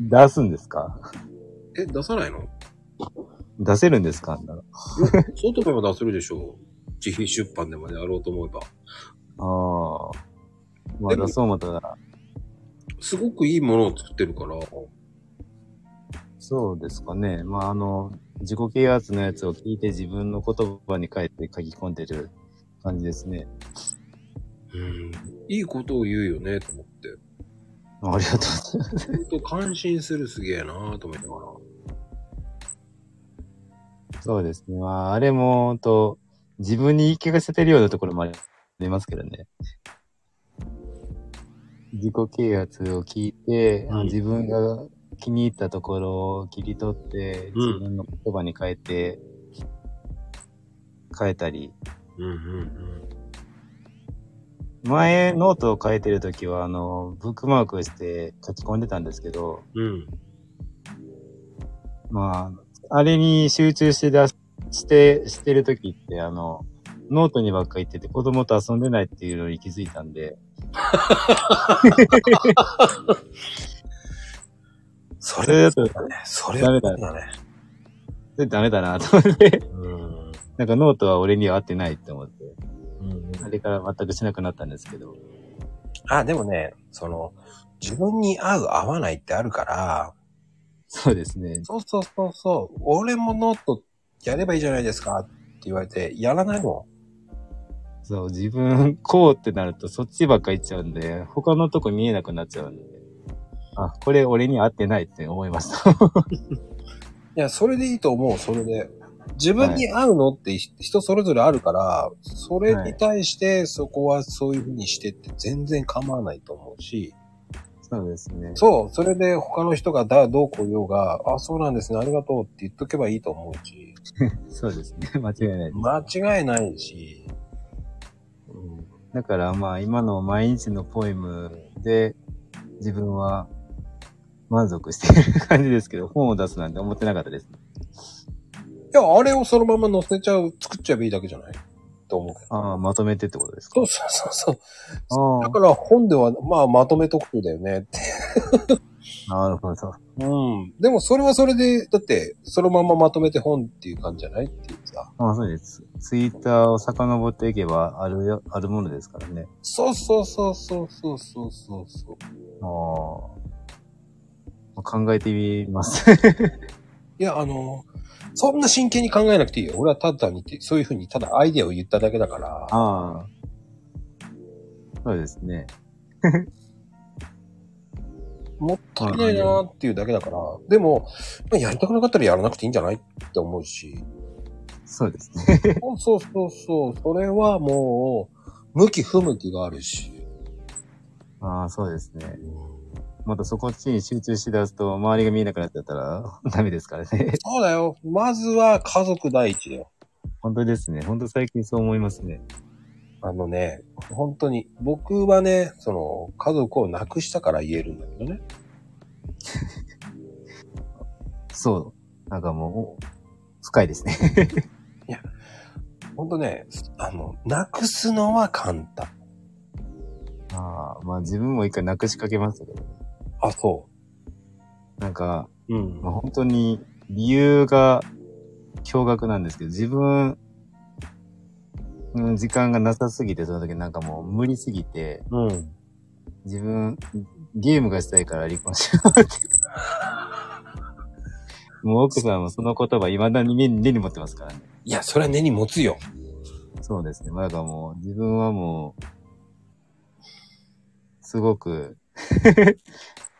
出すんですか？え、出さないの？出せるんですか？あんなのそうと思えば出せるでしょ *laughs* 自費出版でもやろうと思えば。ああ。までもあ出そう思ったら、すごくいいものを作ってるから、そうですかね。まああの、自己啓発のやつを聞いて自分の言葉に変えて書き込んでる感じですね。うん、いいことを言うよね、と思って。ありがとうございます。ほんと感心するすげえなぁと思いながら。そうですね。まあ、あれも、本当自分に言い聞かせてるようなところもありますけどね。自己啓発を聞いて、あうん自分が気に入ったところを切り取って、うん自分の言葉に変えて、変えたり。うんうん前、ノートを書いてるときは、あの、ブックマークして書き込んでたんですけど、うん。うん。まあ、あれに集中して出しして、してるときって、あの、ノートにばっかり行ってて子供と遊んでないっていうのに気づいたんで、そそれだと、ね。それダメだだね。それダメだなと思って、うん。なんかノートは俺には合ってないって思って、うん。あれから全くしなくなったんですけど、あ、でもね、その、自分に合う合わないってあるから、そうですね。そうそうそうそう、俺もノートやればいいじゃないですかって言われて、やらないもそう、自分、こうってなるとそっちばっか行っちゃうんで、他のとこ見えなくなっちゃうんで、あ、これ俺に合ってないって思いました。ん。*laughs* いや、それでいいと思う、それで。自分に合うのって人それぞれあるから、それに対してそこはそういう風にしてって全然構わないと思うし、そうですね。そう、それで他の人がだ、どうこう言おうが、あ、そうなんですね、ありがとうって言っとけばいいと思うし、*laughs* そうですね。*laughs* 間違いないです。間違いないし、うんだからまあ今の毎日のポエムで自分は満足している感じですけど、本を出すなんて思ってなかったです。いや、あれをそのまま載せちゃう、作っちゃえばいいだけじゃないと思うけど。ああ、まとめてってことですか？そうそうそうそう。だから本では、まあまとめとくだよねって。*laughs* なるほど。うん。でもそれはそれで、だって、そのまままとめて本っていう感じじゃないっていうさ。ああ、そうです。ツイッターを遡っていけば、ある、あるものですからね。そうそうそうそうそうそうそう。ああ。考えてみます *laughs* いや、あの、そんな真剣に考えなくていいよ。俺はただ単にって、そういうふうにただアイデアを言っただけだから。ああ。そうですね。*laughs* もったいないなーっていうだけだから。でも、まあやりたくなかったらやらなくていいんじゃないって思うし。そうですね。*laughs* そうそうそうそう。それはもう、向き不向きがあるし。ああ、そうですね。またそこっちに集中しだすと、周りが見えなくなっちゃったら *laughs* ダメですからね。そうだよ。まずは家族第一だよ。本当ですね。本当最近そう思いますね。あのね、本当に、僕はね、その、家族を亡くしたから言えるんだけどね。*laughs* そう。なんかもう、深いですね。*laughs* 本当ね、あの、亡くすのは簡単。ああ、まあ自分も一回なくしかけましたけどね。あ、そなんか、う。うんまあ、本当に理由が驚愕なんですけど、自分、うん時間がなさすぎて、その時なんかもう無理すぎて、うん。自分、ゲームがしたいから離婚しようって。もう奥さんもその言葉未だに根に持ってますからね。いや、それは根に持つよ。そうですね。まあだからもう、自分はもう、すごく、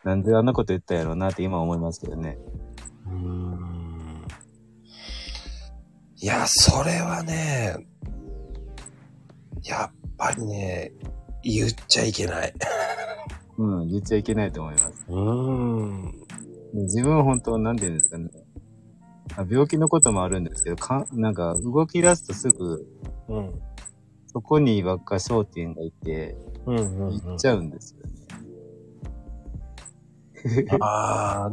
なんであんなこと言ったんやろうなって今思いますけどね。うーん。いや、それはね、やっぱりね、言っちゃいけない。うん、言っちゃいけないと思います。うーん。自分は本当、なんて言うんですかね。あ病気のこともあるんですけど、かなんか動き出すとすぐ、うん。そこにばっか焦点がいて、うんうん、うん。行っちゃうんですよね。*laughs* ああ、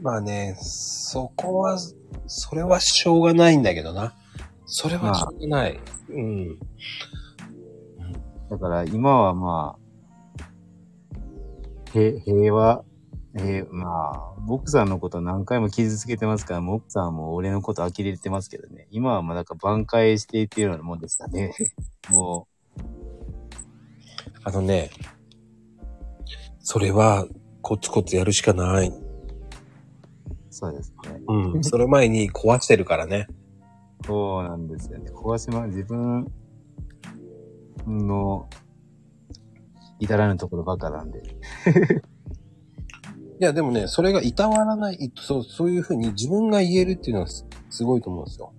まあね、そこは、それはしょうがないんだけどな。それはしょうがない。うん。だから今はまあ、へ平和、えー、まあ、奥さんのこと何回も傷つけてますから、もう奥さんも俺のこと呆れてますけどね。今はまあ、なんか挽回していってるようなもんですかね。*laughs* もあのね、それは、コツコツやるしかない。う、そうですね。うん。*laughs* その前に壊してるからね。そうなんですよね。壊しま、自分の至らぬところばっかなんで。*laughs* いや、でもね、それがいたわらない、そう、そういうふうに自分が言えるっていうのはすすごいと思うんですよ。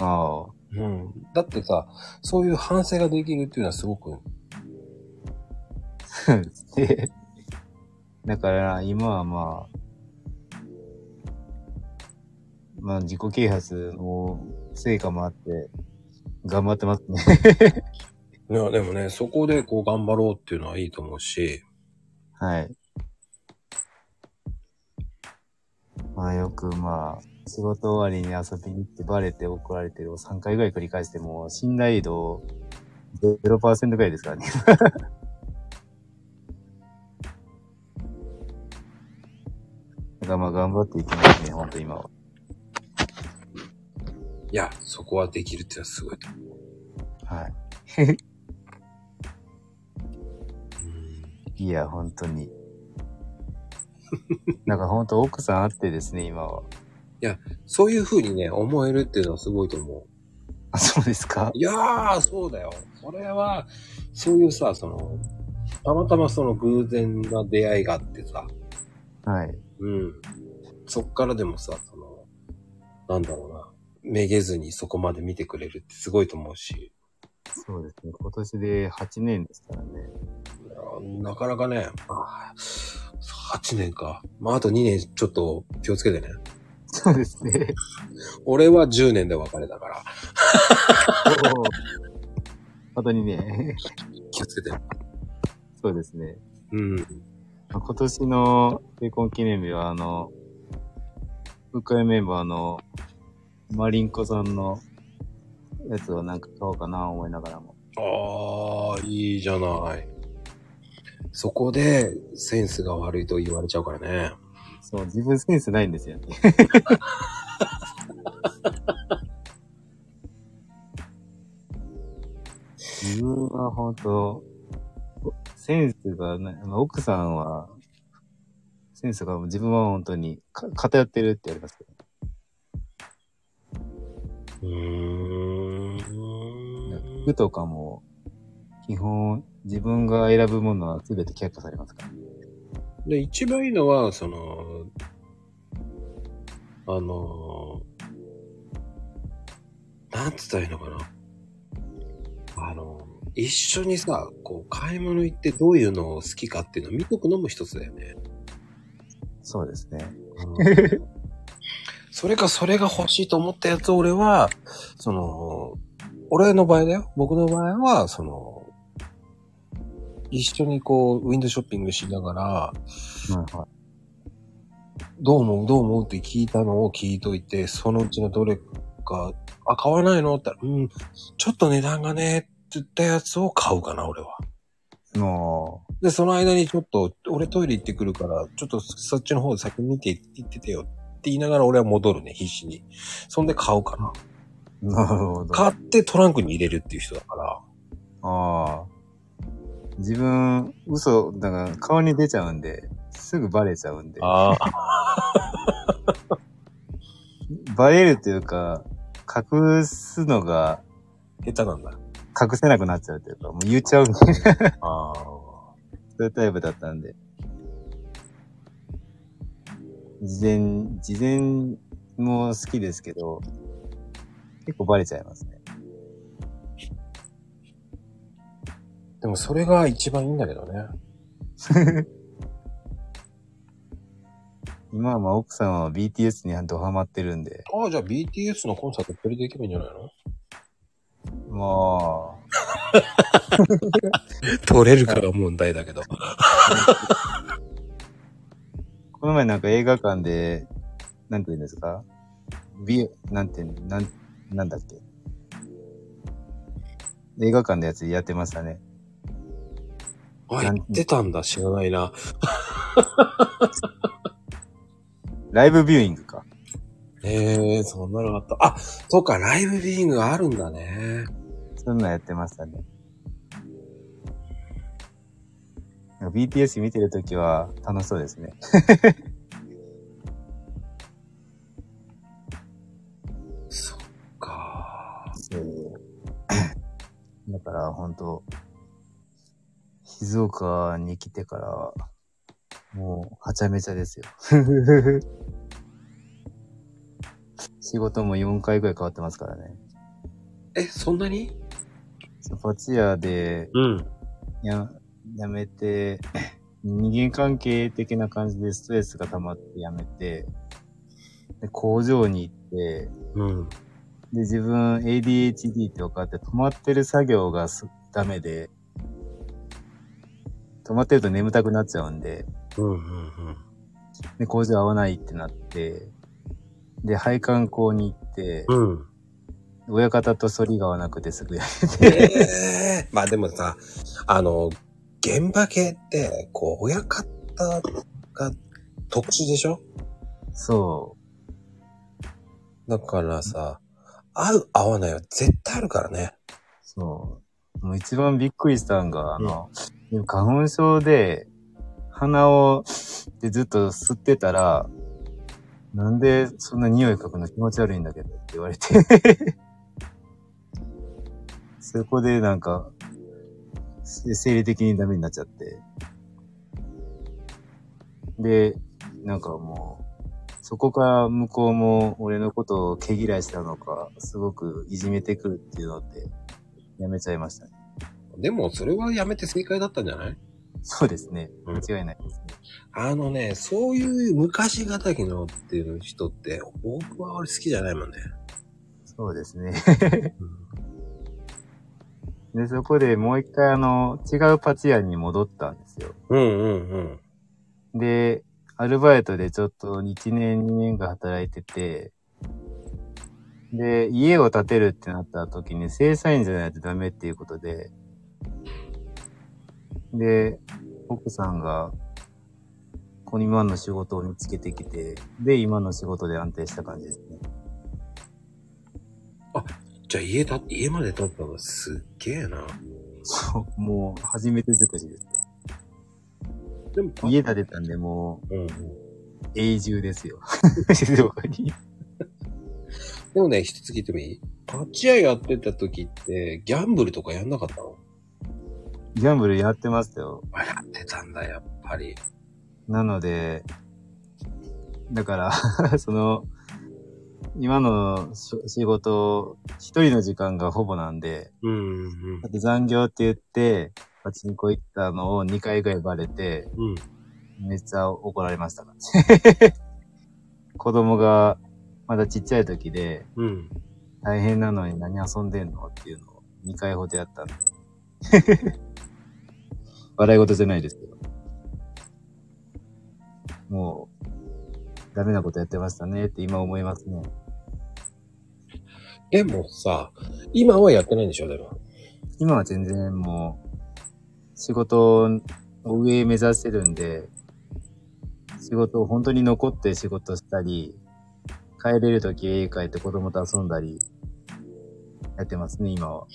ああ。うん。だってさ、そういう反省ができるっていうのはすごく、*laughs* で、だから今はまあ、まあ自己啓発の成果もあって、頑張ってますね。*laughs* いや、でもね、そこでこう頑張ろうっていうのはいいと思うし、はい。まあよくまあ、仕事終わりに遊びに行ってバレて怒られてるを3回ぐらい繰り返しても、信頼度0%ぐらいですからね。だからまあ頑張っていきますね、ほんと今は。いや、そこはできるってのはすごいと思う。はい。うんいや、本当に。*laughs* なんか本当奥さんあってですね、今は。そういう風にね、思えるっていうのはすごいと思う。あ、そうですか？いやー、そうだよ。それは、そういうさ、その、たまたまその偶然な出会いがあってさ、はい。うん。そっからでもさ、その、なんだろうな、めげずにそこまで見てくれるってすごいと思うし、そうですね。今年で8年ですからね。なかなかね、あー8年か。まあ、あと2年ちょっと気をつけてね。そうですね。俺は10年で別れたから、本当にね。気をつけて。そうですね。うん。まあ今年の結婚記念日は、あの、副会メンバーのマリンコさんのやつをなんか買おうかな思いながらも。ああ、いいじゃない。そこでセンスが悪いと言われちゃうからね。そう、自分センスないんですよね。*laughs* 自分は本当センスがない、まあ奥さんは、センスが自分は本当にか偏ってるって言われますけど、うーん。服とかも、基本自分が選ぶものは全て却下されますから。で、一番いいのは、その、あの、なんつったらいいのかな。あの、一緒にさ、こう、買い物行ってどういうのを好きかっていうのを見とくのも一つだよね。そうですね。それか、それが欲しいと思ったやつを俺は、その、俺の場合だよ。僕の場合は、その、一緒にこう、ウィンドウショッピングしながら、はいはどう思う？どう思うって聞いたのを聞いといて、そのうちのどれか、あ、買わないの？って言ったら、うん、ちょっと値段がね、ってたやつを買うかな、俺は。い。もで、その間にちょっと、俺トイレ行ってくるから、ちょっとそっちの方で先見て行っててよって言いながら俺は戻るね、必死に。そんで買うかな。う、なるほど。買ってトランクに入れるっていう人だから。ああ。自分、嘘、だから顔に出ちゃうんで、すぐバレちゃうんで。ああ。*laughs* バレるというか、隠すのが下手なんだ。隠せなくなっちゃうというか、もう言っちゃうああ。そういうタイプだったんで。事前、事前も好きですけど、結構バレちゃいますね。でもそれが一番いいんだけどね。*laughs* 今はまあ奥さんは BTS にドハマってるんで、ああ、じゃあ BTS のコンサート一人で行けばいいんじゃないの？ま取れるかが問題だけど。あ、この前なんか映画館で、なんて言うんですか？ビ、なんて、なん、なんだっけ？映画館のやつやってましたね。あ、言ってたんだ。知らないな。ライブビューイングか。ええー、そんなのあった。あ、そうか、ライブビーイングがあるんだね。そんなんやってましたね。BTS 見てるときは楽しそうですね。そっか。だから本当静岡に来てから、もう、はちゃめちゃですよ。仕事も4回ぐらい変わってますからね。え、そんなに？パチ屋でうん。や、やめて、*laughs* 人間関係的な感じでストレスが溜まってやめて、で工場に行って、うん。で、自分 ADHD って分かって止まってる作業がすダメで、止まってると眠たくなっちゃうんで、うん、うん、うん。で、工場合わないってなって、で、配管工に行って、うん。親方と反りが合わなくてすぐやええまあでもさ、あの、現場系って、こう、親方が特殊でしょ？そだからさ、合う合わないは絶対あるからね。う、そう。もう一番びっくりしたんが、あの、花粉症で、鼻を、でずっと吸ってたら、なんでそんな匂い嗅ぐの気持ち悪いんだけどって言われて。*laughs* そこでなんか、生理的にダメになっちゃって。で、なんかもう、そこから向こうも俺のことを毛嫌いしたのか、すごくいじめてくるっていうので、やめちゃいましたね。でも、それはやめて正解だったんじゃない？そうですね。うん間違いないですね。あのね、そういう昔敵のっていう人って、僕は俺好きじゃないもんね。そうですね。で、そこでもう一回あの、違うパチ屋に戻ったんですよ。うんうんうん。で、アルバイトでちょっと1年2年が働いてて、で、家を建てるってなった時に正社員じゃないとダメっていうことで、で、奥さんが、この今の仕事を見つけてきて、で、今の仕事で安定した感じですね。じゃあ家た、家まで建ったのすっげえな。そう、もう初めて尽くしです。でも、家建てたんで、もう、うんうん。永住ですよ。静岡に。でもね、一つ聞いてもいい？パチ屋やってた時って、ギャンブルとかやんなかったの？ギャンブルやってましたよ。あ、やってたんだ、やっぱり。なので、だから、*laughs* その、今のし仕事、一人の時間がほぼなんで、うんうんだって残業って言って、パチンコ行ったのを2回ぐらいバレて、うん。めっちゃ怒られましたから。*laughs* 子供がまだちっちゃい時で、うん。大変なのに何遊んでんのっていうのを2回ほどやったんで。笑い事じゃないですけど。もう、ダメなことやってましたねって今思いますね。でもさ、今はやってないんでしょ、でも。今は全然もう、仕事を上目指してるんで、仕事を本当に残って仕事したり、帰れるとき家帰って子供と遊んだり、やってますね、今は。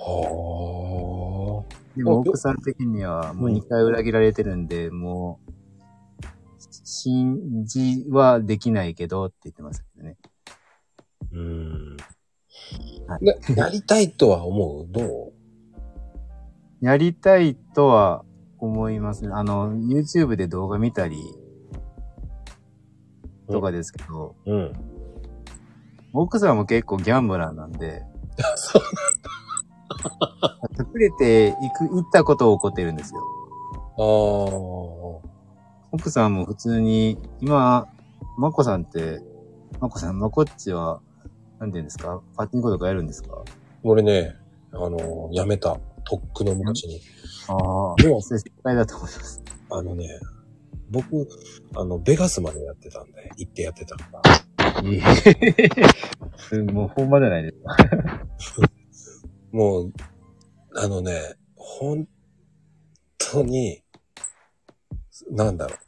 はでもあ奥さん的にはもううん2回裏切られてるんで、もう、信じはできないけどって言ってますけどね。あ。うん。はいなやりたいとは思う？どう？やりたいとは思いますね。あの、YouTube で動画見たりとかですけど、うん。奥さんも結構ギャンブラーなんで、そう隠れて行く、行ったことを怒ってるんですよ。ああ。奥さんも普通に、今、まこさんって、まこさん、まこっちは、なんて言うんですか？パチンコとかやるんですか？俺ね、あの、やめた。とっくの昔に。ああ。もう正解だと思います。あのね、僕、あの、ベガスまでやってたんで、行ってやってたから。いえ。*laughs* もう本場じゃないですか。もう、あのね、本当に、なんだろう。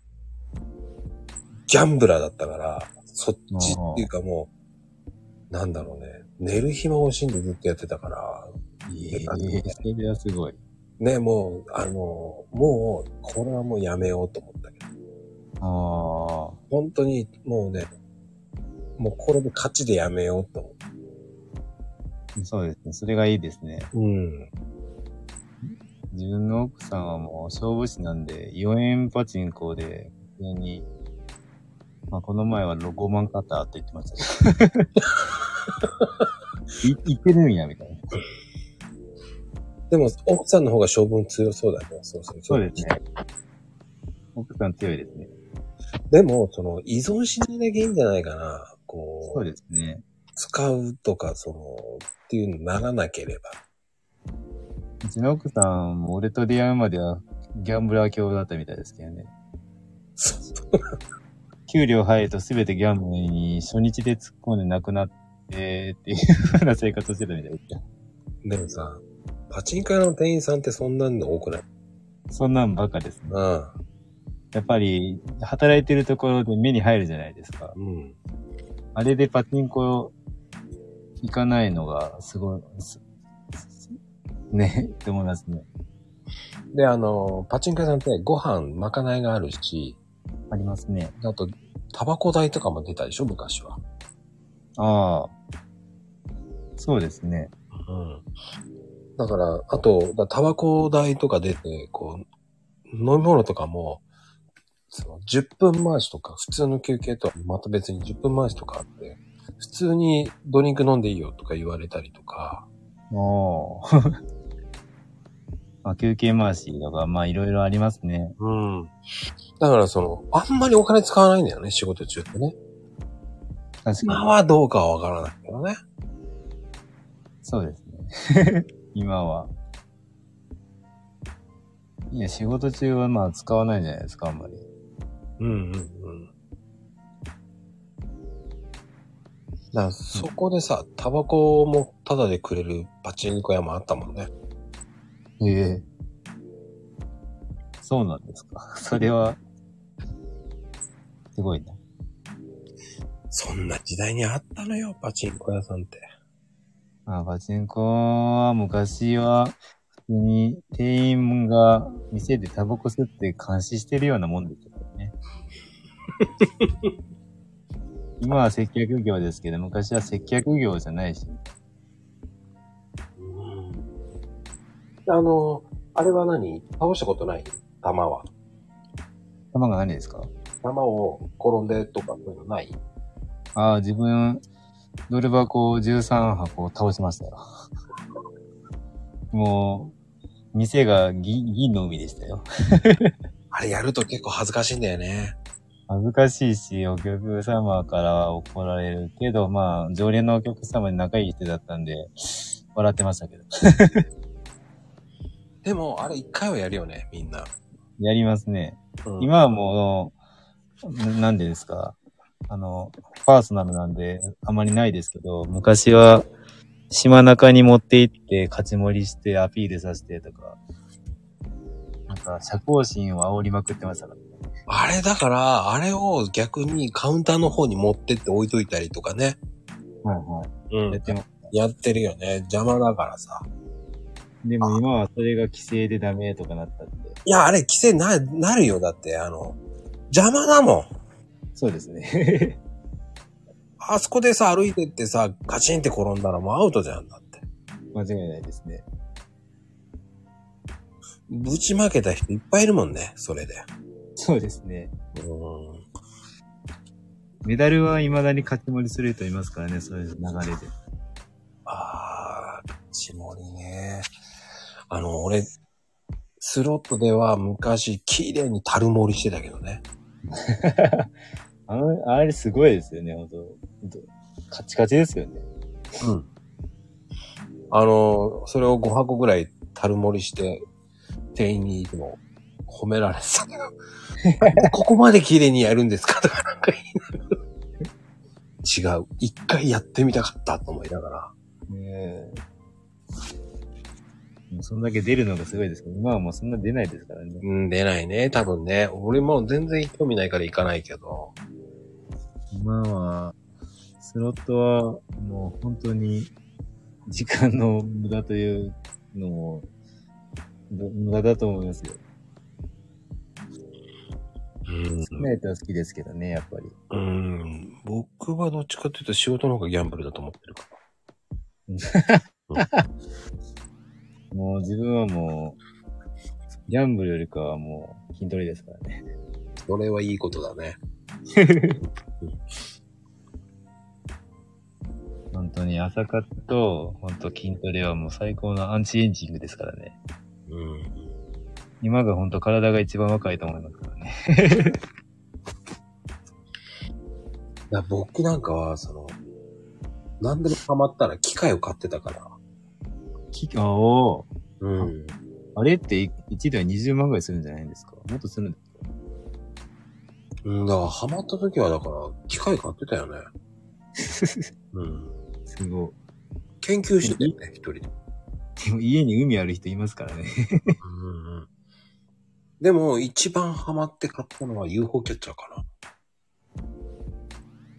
ギャンブラーだったから、そっちっていうかもう、なんだろうね。寝る暇を惜しんでずっとやってたから、いえ、それはすごい。ね、もう、あの、もう、これはもうやめようと思ったけど、ああ。本当にもうね、もうこれで勝ちでやめようと思って。そうですね。それがいいですね。うん。自分の奥さんはもう勝負師なんで、4円パチンコで、普通に、まあこの前は5万買ったって言ってましたけど。*laughs* い、いってるんや、みたいな。でも、奥さんの方が勝負に強そうだね。そうそうそうですね。奥さん強いですね。でも、その、依存しないだけいいんじゃないかな。こそうう、ですね。使うとか、その、っていうのにならなければ。うちの奥さんも俺と出会うまではギャンブラー教だったみたいですけどね。そう給料入ると全てギャンブルに初日で突っ込んでなくなってっていう風な生活をしてたみたいですよ。でもさ、パチンコ屋の店員さんってそんなんの多くない？そんなんばっかですね。うん。やっぱり、働いてるところで目に入るじゃないですか。うん。あれでパチンコ行かないのがすごい、すね、って思いますね。で、あの、パチンコ屋さんってご飯、まかないがあるし、ありますね。あと、タバコ代とかも出たでしょ昔は。ああ。そうですね。うん。だから、あと、だタバコ代とか出て、こう、飲み物とかも、その10分回しとか、普通の休憩とはまた別に10分回しとかあって、普通にドリンク飲んでいいよとか言われたりとか、おー。ま *laughs* あ、休憩回しとか、まあいろいろありますね。うん。だからその、あんまりお金使わないんだよね、仕事中ってね。確かに。今はどうかはわからないけどね。そうですね。*laughs* 今は。いや、仕事中はまあ使わないじゃないですか、あんまり。うんうんうん。だからそこでさ、タバコもタダでくれるパチンコ屋もあったもんね。ええそうなんですか。*laughs* それは、すごいな。そんな時代にあったのよ、パチンコ屋さんって。まあ、パチンコは昔は、普通に店員が店でタバコ吸って監視してるようなもんでしたからね。*laughs* 今は接客業ですけど、昔は接客業じゃないし。あの、あれは何？倒したことない？玉は。玉が何ですか？玉を転んでとかそういうのない？ああ、自分、ドル箱を13箱倒しましたよ。もう、店が銀銀の海でしたよ。*laughs* あれやると結構恥ずかしいんだよね。恥ずかしいし、お客様からは怒られるけど、まあ、常連のお客様に仲いい人だったんで、笑ってましたけど。*laughs* でも、あれ一回はやるよね、みんな。やりますね。うん今はもう、ななんでですか？あの、パーソナルなんで、あまりないですけど、昔は、島中に持って行って、勝ち盛りして、アピールさせてとか、なんか、社交心を煽りまくってましたから。あれだから、あれを逆にカウンターの方に持ってって置いといたりとかね。はいはい。うんやっても、やってるよね。邪魔だからさ。でも今はそれが規制でダメとかなったんで。いや、あれ規制な、なるよ。だって、あの、邪魔だもん。そうですね。あそこでさ、歩いてってさ、ガチンって転んだらもうアウトじゃんだって。間違いないですね。ぶちまけた人いっぱいいるもんね、それで。そうですね。うん。メダルは未だに勝ち盛りする人いますからね、そういう流れで。あー、し盛りね。あの、俺、スロットでは昔、綺麗に樽盛りしてたけどね。*laughs* あの、あれすごいですよね、ほんと。ほんとカチカチですよね。うん。あの、それを5箱ぐらい樽盛りして、店員にいつも褒められてたけど、*laughs* ここまで綺麗にやるんですかとかなんか言いながら違う。一回やってみたかったと思いながら。ねえ。もうそんだけ出るのがすごいですけど、今はもうそんな出ないですからね。うん、出ないね。多分ね。俺も全然興味ないから行かないけど。今は、スロットはもう本当に時間の無駄というのも、ど無駄だと思いますよ。うん好きな人は好きですけどね、やっぱり。うん。僕はどっちかっていうと仕事の方がギャンブルだと思ってるから。*laughs* もう自分はもう、ギャンブルよりかはもう筋トレですからね。それはいいことだね。*laughs* 本当に朝活と、本当筋トレはもう最高のアンチエイジングですからね。うん。今が本当体が一番若いと思いますからね。だ僕なんかは、その、何でもハマったら機械を買ってたから。きあおーうん。あれって1台20万ぐらいするんじゃないんですか？もっとするんですかうん、だからハマった時はだから、機械買ってたよね。*laughs* うん。すごい。研究してたよね、一人で。でも家に海ある人いますからね。うんうん。でも、一番ハマって買ったのは UFO キャッチャーかな。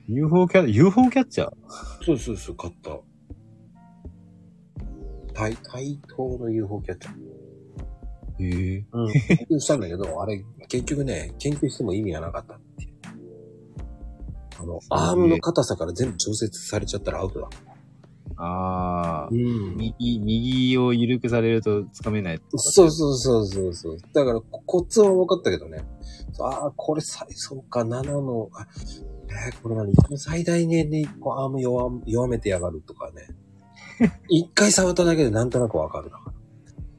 UFO キャ、UFO キャッチャー？そうそうそう、買った。対、対等の UFO キャッチャー。へえ。うん。研究したんだけど、*laughs* あれ、結局ね、研究しても意味がなかったっていう。あの、アームの硬さから全部調節されちゃったらアウトだ。ああ。ん右、右を緩くされると掴めない。そうそうそうそうそう。だから、こコツは分かったけどね。ああ、これ最、そうか、7の、あえーこれ何最大年で1個アーム弱弱めてやがるとかね。*laughs* 一回触っただけでなんとなく分かるだか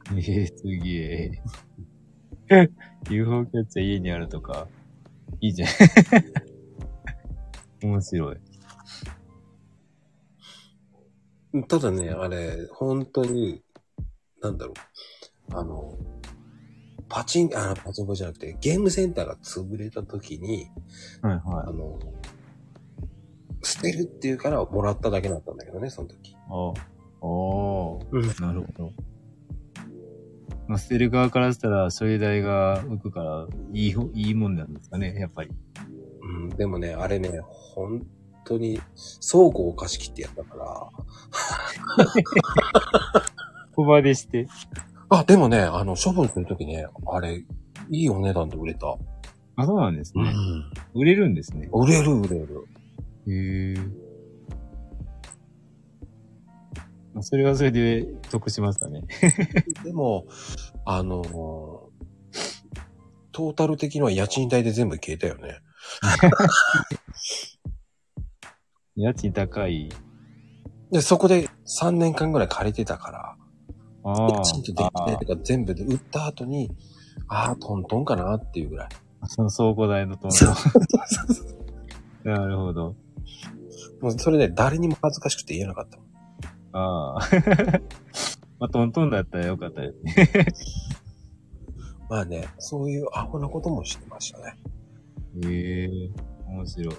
ら。ええすげえ。*laughs* UFO キャッチャー家にあるとか、いいじゃん。*laughs* 面白い。ただね、あれ、本当に、なんだろう。あの、パチン、あ、パチンコじゃなくて、ゲームセンターが潰れた時に、はいはあの、捨てるっていうからもらっただけだったんだけどね、その時。い。ああ。おー。うん。なるほど。まあ、捨てる側からしたら、処理代が浮くから、いいほ、いいもんなんですかね、やっぱり。うん、でもね、あれね、本当に、倉庫を貸し切ってやったから。小場でして。あ、でもね、あの、処分するときね、あれ、いいお値段で売れた。あ、そうなんですね。ん。売れるんですね。売れる売れる。へえ。まあそれはそれで得しましたね。*laughs* でも、あのートータル的には家賃代で全部消えたよね。*laughs* 家賃高い？で、そこで3年間ぐらい借りてたから、あ家賃と電気代とか全部で売った後に、ああ、トントンかなっていうぐらい。あ。その倉庫代のとそう *laughs* なるほど。もうそれね、誰にも恥ずかしくて言えなかったもん。ああ。*laughs* まあ、トントンだったらよかったですね。まあね、そういうアホなこともしてましたね。へえ、面白い。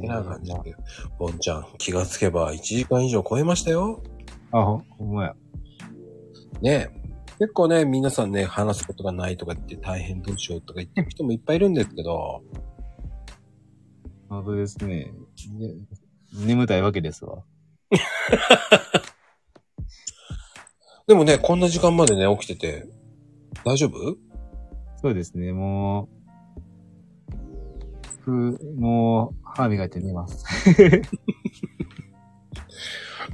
てな感じで。ボンちゃん、気がつけば1時間以上超えましたよ。あ、ほ、ほんまや。ね結構ね、皆さんね、話すことがないとか言って大変どうしようとか言ってる人もいっぱいいるんですけど、本当ですね。ね眠たいわけですわ。*laughs* でもね、こんな時間までね、起きてて、大丈夫？そうですね、もう、ふ、もう、歯磨いて寝ます。*laughs*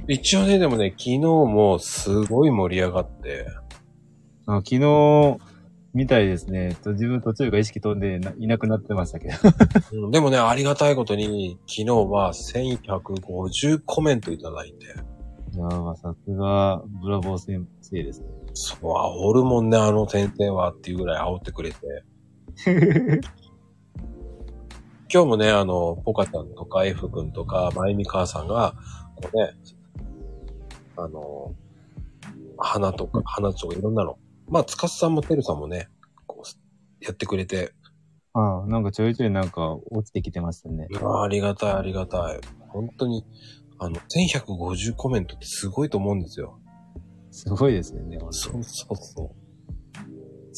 一応ね、でもね、昨日もすごい盛り上がって、あ昨日、みたいですね。と自分途中から意識飛んでないなくなってましたけど。*laughs* うんでもね、ありがたいことに、昨日は1150コメントいただいて。いやー、さすが、ブラボー先生ですね。そう、煽るもんね、あの先生はっていうぐらい煽ってくれて。*laughs* 今日もね、あの、ポカちゃんとか F 君とか、まゆみ母さんが、こうね、あの、花とか、花とかいろんなの。まあ、つかすさんもてるさんもね、こう、やってくれて、ああ、なんかちょいちょいなんか落ちてきてましたね。あありがたい、ありがたい。本当に、あの、1150コメントってすごいと思うんですよ。すごいですよね。そうそうそう。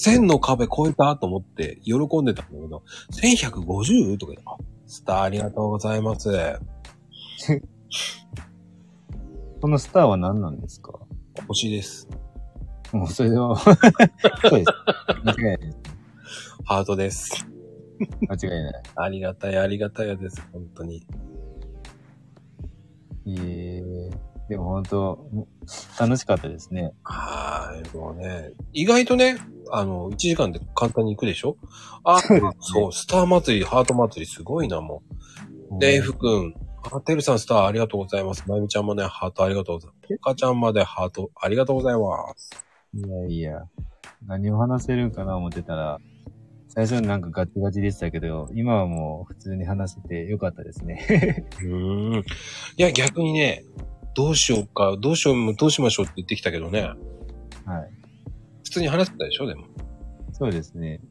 1000の壁超えたと思って喜んでたんだけど、1150? とか言って、あ、スターありがとうございます。*laughs* このスターは何なんですか？星です。もうそれは、*laughs* そうです。間違いないです。ハートです。間違いない。ありがたい、ありがたいです。本当に。ええでも本当、楽しかったですね。はい、もうね、意外とね、あの、1時間で簡単に行くでしょ？あ、そうねそう、スター祭り、ハート祭りすごいな、もう。で、F 君、あ、てるさんスターありがとうございます。まゆみちゃんもね、ハートありがとうございます。ポカちゃんまでハートありがとうございます。いやいや、何を話せるんかな思ってたら、最初になんかガチガチでしたけど、今はもう普通に話せてよかったですね。*laughs* うーん。いや、逆にね、どうしようか、どうしよう、どうしましょうって言ってきたけどね、はい。普通に話せたでしょ、でも。そうですね。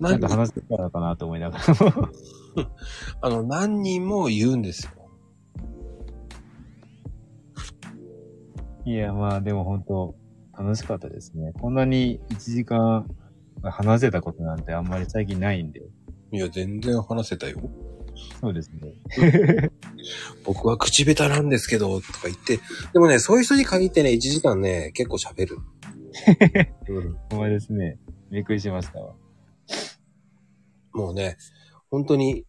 な何んか話せたらかなと思いながら。*laughs* あの、何人も言うんですよ。いや、まあでも本当楽しかったですね。こんなに1時間話せたことなんてあんまり最近ないんで。いや、全然話せたよ。そうですね。*laughs* 僕は口下手なんですけど、とか言って。でもね、そういう人に限ってね、1時間ね、結構喋る。うん。ほんまですね。びっくりしましたわ。もうね、本当に、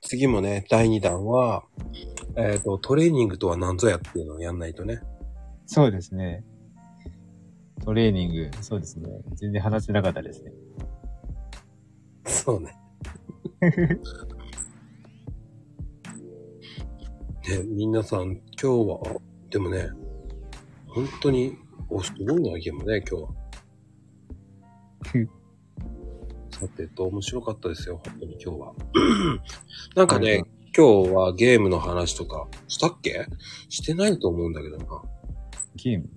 次もね、第2弾は、えっ、と、トレーニングとは何ぞやっていうのをやんないとね。そうですね。トレーニング、そうですね。全然話せなかったですね。そうね。*laughs* ね、皆さん、今日は、でもね、本当に、お、すごいな、ゲームね、今日は。さてと、面白かったですよ、本当に今日は。*clears throat* なんかね、今日はゲームの話とか、したっけ？してないと思うんだけどな。ゲーム？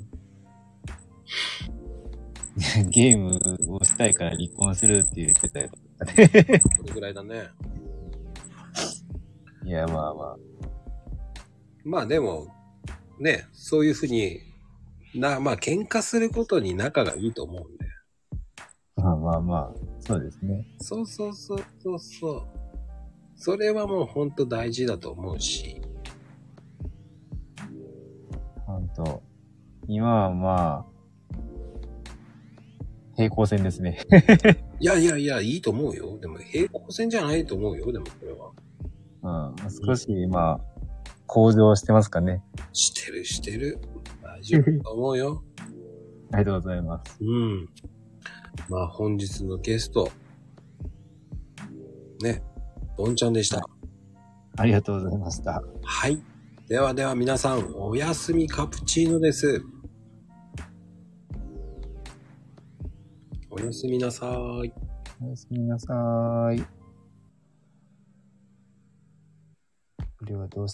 *laughs* ゲームをしたいから離婚するって言ってたよ。これぐらいだね。*laughs* いや、まあまあ。まあでも、ね、そういうふうに、な、まあ喧嘩することに仲がいいと思うんで。まあまあまあ、そうですね。そうそうそうそうそう。それはもうほんと大事だと思うし。ほんと。今はまあ、平行線ですね。*laughs* いやいやいや、いいと思うよ。でも平行線じゃないと思うよ。でもこれは。うん。少し今、向上してますかね。してるしてる。大丈夫だと思うよ。*laughs* ありがとうございます。うん。まあ本日のゲスト。ね。ボンちゃんでした。ありがとうございました。はい。ではでは皆さん、おやすみカプチーノです。おやすみなさーい。おやすみなさーい。これはどうし